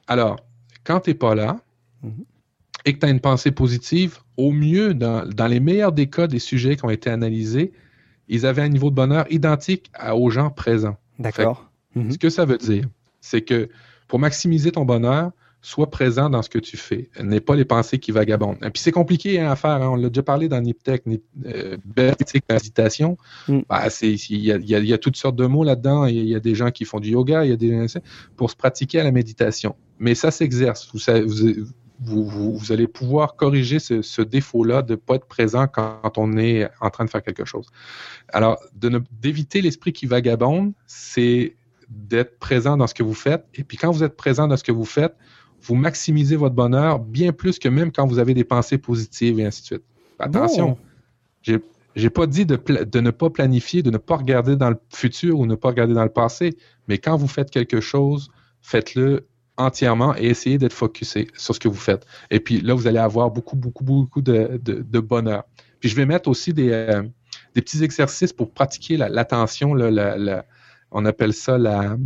Speaker 1: Alors, quand tu n'es pas là mhm. et que tu as une pensée positive, au mieux, dans, les meilleurs des cas des sujets qui ont été analysés, ils avaient un niveau de bonheur identique aux gens présents.
Speaker 2: D'accord.
Speaker 1: Mhm. Ce que ça veut dire, c'est que pour maximiser ton bonheur, sois présent dans ce que tu fais. N'aie pas les pensées qui vagabondent. Et puis c'est compliqué hein, à faire. Hein. On l'a déjà parlé dans Niptech, euh, méditation. Mm. Bah, il y, a toutes sortes de mots là-dedans. Il y, a des gens qui font du yoga, il y a des pour se pratiquer à la méditation. Mais ça s'exerce. Vous, vous, allez pouvoir corriger ce, défaut-là de ne pas être présent quand, on est en train de faire quelque chose. Alors, d'éviter l'esprit qui vagabonde, c'est d'être présent dans ce que vous faites. Et puis quand vous êtes présent dans ce que vous faites, vous maximisez votre bonheur bien plus que même quand vous avez des pensées positives et ainsi de suite. Attention, je j'ai pas dit de, ne pas planifier, de ne pas regarder dans le futur ou ne pas regarder dans le passé, mais quand vous faites quelque chose, faites-le entièrement et essayez d'être focusé sur ce que vous faites. Et puis là, vous allez avoir beaucoup, beaucoup, beaucoup de, bonheur. Puis je vais mettre aussi des, euh, petits exercices pour pratiquer l'attention, on appelle ça la,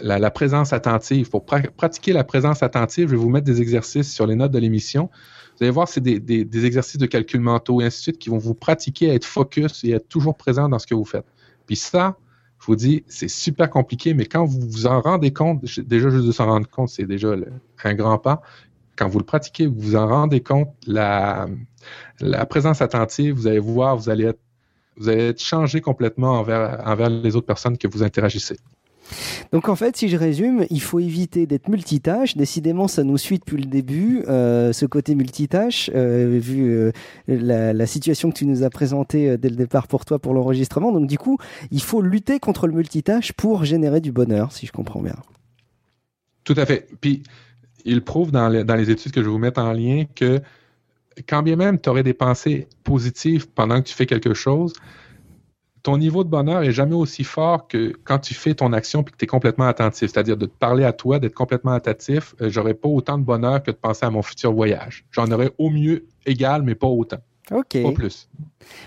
Speaker 1: la, présence attentive. Pour pratiquer la présence attentive, je vais vous mettre des exercices sur les notes de l'émission. Vous allez voir, c'est des, exercices de calcul mentaux et ainsi de suite qui vont vous pratiquer à être focus et à être toujours présent dans ce que vous faites. Puis ça, je vous dis, c'est super compliqué, mais quand vous vous en rendez compte, déjà juste de s'en rendre compte, c'est déjà un grand pas. Quand vous le pratiquez, vous vous en rendez compte, la, la présence attentive, vous allez voir, vous allez être, vous allez être changé complètement envers, envers les autres personnes que vous interagissez.
Speaker 2: Donc en fait, si je résume, il faut éviter d'être multitâche. Décidément, ça nous suit depuis le début, euh, ce côté multitâche, euh, vu euh, la, situation que tu nous as présentée dès le départ pour toi pour l'enregistrement. Donc du coup, il faut lutter contre le multitâche pour générer du bonheur, si je comprends bien.
Speaker 1: Tout à fait. Puis, il prouve dans les, dans les études que je vous mettre en lien que quand bien même tu aurais des pensées positives pendant que tu fais quelque chose, ton niveau de bonheur est jamais aussi fort que quand tu fais ton action et que tu es complètement attentif. C'est-à-dire de te parler à toi, d'être complètement attentif. Euh, j'aurais pas autant de bonheur que de penser à mon futur voyage. J'en aurais au mieux égal, mais pas autant.
Speaker 2: Ok.
Speaker 1: Pas plus.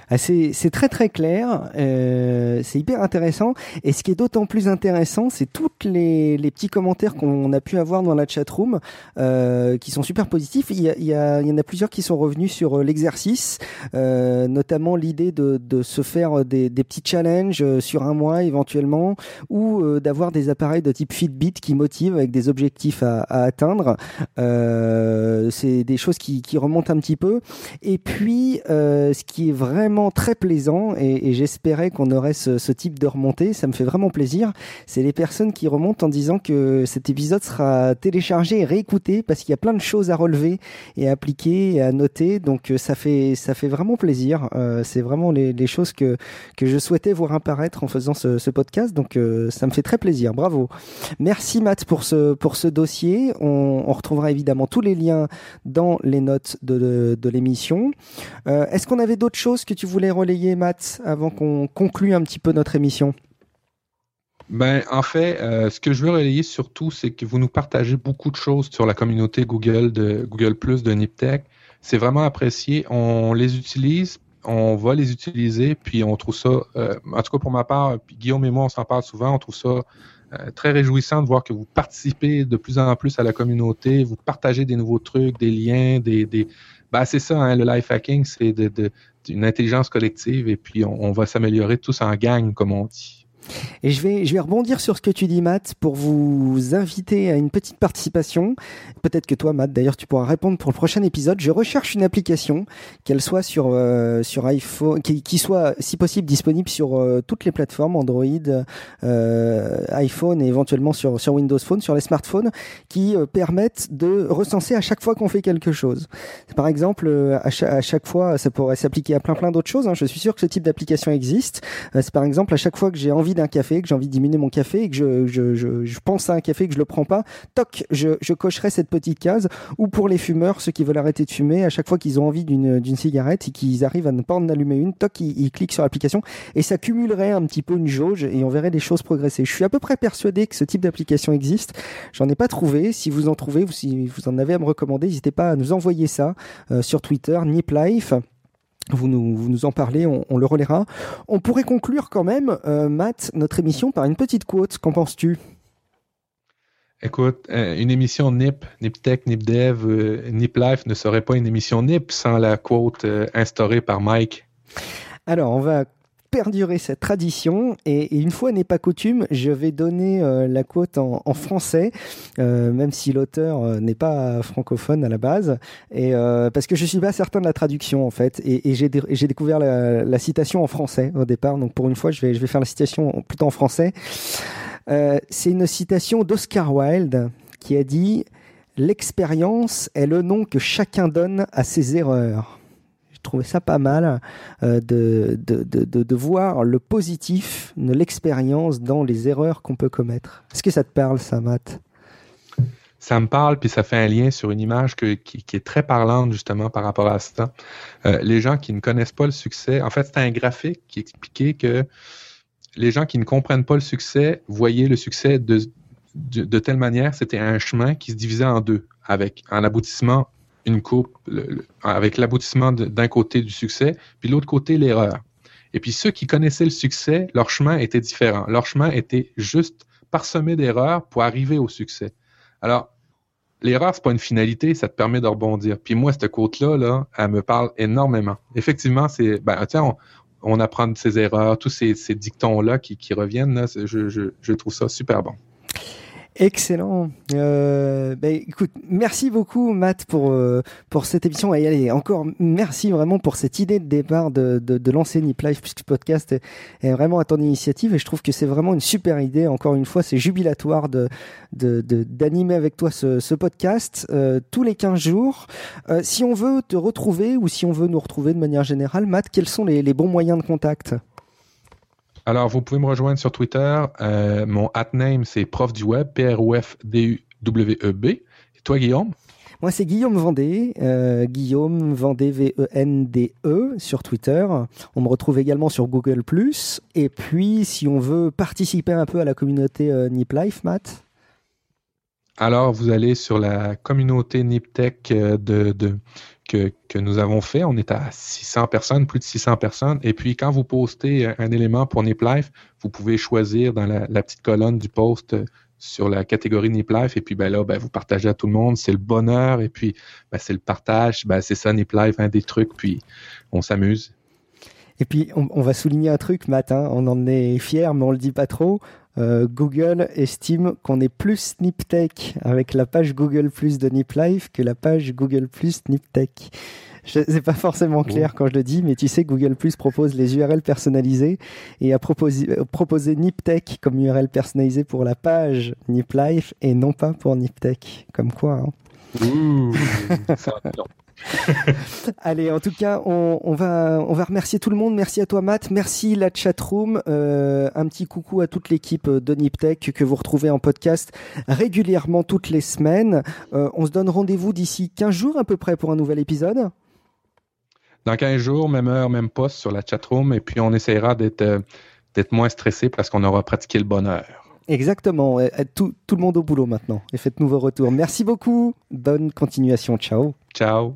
Speaker 2: Ah, c'est très très clair, euh, c'est hyper intéressant. Et ce qui est d'autant plus intéressant, c'est tous les, les, petits commentaires qu'on a pu avoir dans la chatroom euh, qui sont super positifs. Il y, a, il, y a, il y en a plusieurs qui sont revenus sur euh, l'exercice, euh, notamment l'idée de, de, se faire des, des, petits challenges sur un mois éventuellement, ou d'avoir des appareils de type Fitbit qui motivent avec des objectifs à, à atteindre. c'est des choses qui, qui remontent un petit peu. Et puis euh, ce qui est vraiment très plaisant, et, j'espérais qu'on aurait ce, ce, type de remontée, ça me fait vraiment plaisir, c'est les personnes qui remontent en disant que cet épisode sera téléchargé et réécouté parce qu'il y a plein de choses à relever et à appliquer et à noter. Donc ça fait ça fait vraiment plaisir. c'est vraiment les, les, choses que que je souhaitais voir apparaître en faisant ce, ce podcast. Donc ça me fait très plaisir. Bravo. Merci Matt pour ce pour ce dossier. On, on retrouvera évidemment tous les liens dans les notes de, de, l'émission. Euh, est-ce qu'on avait d'autres choses que tu voulais relayer, Matt, avant qu'on conclue un petit peu notre émission?
Speaker 1: Ben, en fait, euh, ce que je veux relayer surtout, c'est que vous nous partagez beaucoup de choses sur la communauté Google de Google Plus de Niptech. C'est vraiment apprécié. On les utilise, on va les utiliser, puis on trouve ça, euh, en tout cas pour ma part, Guillaume et moi, on s'en parle souvent, on trouve ça très réjouissant de voir que vous participez de plus en plus à la communauté, vous partagez des nouveaux trucs, des liens, des... Ben, c'est ça, hein, le life hacking, c'est de, de, une intelligence collective et puis on va s'améliorer tous en gang, comme on dit.
Speaker 2: Et je vais, je vais rebondir sur ce que tu dis, Matt, pour vous inviter à une petite participation. Peut-être que toi, Matt, d'ailleurs, tu pourras répondre pour le prochain épisode. Je recherche une application, qu'elle soit sur, euh, sur iPhone, qui, qui, soit, si possible, disponible sur euh, toutes les plateformes, Android, euh, iPhone et éventuellement sur, sur Windows Phone, sur les smartphones, qui permettent de recenser à chaque fois qu'on fait quelque chose. Par exemple, à chaque, à chaque fois, ça pourrait s'appliquer à plein plein d'autres choses. Hein. Je suis sûr que ce type d'application existe. C'est par exemple à chaque fois que j'ai envie d'un café, que j'ai envie de diminuer mon café et que je, je, je, pense à un café que je le prends pas, toc, je, cocherai cette petite case. Ou pour les fumeurs, ceux qui veulent arrêter de fumer, à chaque fois qu'ils ont envie d'une cigarette et qu'ils arrivent à ne pas en allumer une, toc, ils, cliquent sur l'application et ça cumulerait un petit peu une jauge et on verrait les choses progresser. Je suis à peu près persuadé que ce type d'application existe. J'en ai pas trouvé. Si vous en trouvez, vous, si vous en avez à me recommander, n'hésitez pas à nous envoyer ça euh, sur Twitter, NipLife. Vous nous, vous nous en parlez, on, on, le relaiera. On pourrait conclure quand même, euh, Matt, notre émission par une petite quote. Qu'en penses-tu?
Speaker 1: Écoute, euh, une émission NIP, NipTech, NipDev, euh, NipLife ne serait pas une émission NIP sans la quote instaurée par Mike.
Speaker 2: Alors, on va perdurer cette tradition. Et, une fois n'est pas coutume, je vais donner euh, la quote en, français, euh, même si l'auteur euh, n'est pas francophone à la base, et parce que je suis pas certain de la traduction en fait, et, j'ai découvert la, la, citation en français au départ, donc pour une fois je vais je vais faire la citation plutôt en français. C'est une citation d'Oscar Wilde qui a dit L'expérience est le nom que chacun donne à ses erreurs trouvais ça pas mal euh, de, de, de, de, voir le positif de l'expérience dans les erreurs qu'on peut commettre. Est-ce que ça te parle, ça, Matt?
Speaker 1: Ça me parle, puis ça fait un lien sur une image que, qui, est très parlante justement par rapport à ça. Euh, les gens qui ne connaissent pas le succès, en fait, c'est un graphique qui expliquait que les gens qui ne comprennent pas le succès voyaient le succès de, de telle manière, c'était un chemin qui se divisait en deux, avec un aboutissement une coupe avec l'aboutissement d'un côté du succès, puis l'autre côté l'erreur. Et puis ceux qui connaissaient le succès, leur chemin était différent. Leur chemin était juste parsemé d'erreurs pour arriver au succès. Alors, l'erreur, c'est pas une finalité, ça te permet de rebondir. Puis moi, cette côte-là, là, elle me parle énormément. Effectivement, c'est, ben, tiens, on, apprend de ses erreurs, tous ces, ces dictons-là qui, reviennent, je, je trouve ça super bon.
Speaker 2: Excellent. Euh, écoute, merci beaucoup Matt pour euh, pour cette émission et encore merci vraiment pour cette idée de départ de de, lancer Nip Life puisque podcast est, vraiment à ton initiative et je trouve que c'est vraiment une super idée. Encore une fois, c'est jubilatoire de de d'animer avec toi ce, ce podcast euh, tous les 15 jours. Euh, si on veut te retrouver ou si on veut nous retrouver de manière générale, Matt, quels sont les bons moyens de contact?
Speaker 1: Alors, vous pouvez me rejoindre sur Twitter. Euh, mon at name, c'est prof du web, P-R-O-F-D-U-W-E-B. Et toi, Guillaume?
Speaker 2: Moi, c'est Guillaume Vendée, euh, Guillaume Vendée V-E-N-D-E e, sur Twitter. On me retrouve également sur Google+. Et puis, si on veut participer un peu à la communauté euh, Nip Life, Matt?
Speaker 1: Alors, vous allez sur la communauté NipTech de, de que, que, nous avons fait. On est à 600 personnes, plus de 600 personnes. Et puis, quand vous postez un élément pour NipLife, vous pouvez choisir dans la, petite colonne du post euh, sur la catégorie NipLife. Et puis, ben là, ben, vous partagez à tout le monde. C'est le bonheur. Et puis, ben, c'est le partage. Ben, c'est ça, NipLife, un des trucs. Puis, on s'amuse.
Speaker 2: Et puis, on, va souligner un truc, matin. On en est fier, mais on le dit pas trop. Euh, Google estime qu'on est plus NipTech avec la page Google Plus de NipLife que la page Google Plus NipTech. c'est pas forcément clair quand je le dis, mais tu sais, Google Plus propose les URL personnalisées et a proposé, proposé NipTech comme URL personnalisée pour la page NipLife et non pas pour NipTech. Comme quoi. Hein. Ouh, Allez, en tout cas, on, va, on va remercier tout le monde. Merci à toi, Matt. Merci la chatroom. Euh, un petit coucou à toute l'équipe de Niptech que vous retrouvez en podcast régulièrement toutes les semaines. Euh, on se donne rendez-vous d'ici 15 jours à peu près pour un nouvel épisode.
Speaker 1: Dans 15 jours, même heure, même poste sur la chatroom. Et puis, on essaiera d'être euh, moins stressé parce qu'on aura pratiqué le bonheur.
Speaker 2: Exactement. Tout, tout le monde au boulot maintenant. Et faites-nous vos retours. Merci beaucoup. Bonne continuation. Ciao.
Speaker 1: Ciao.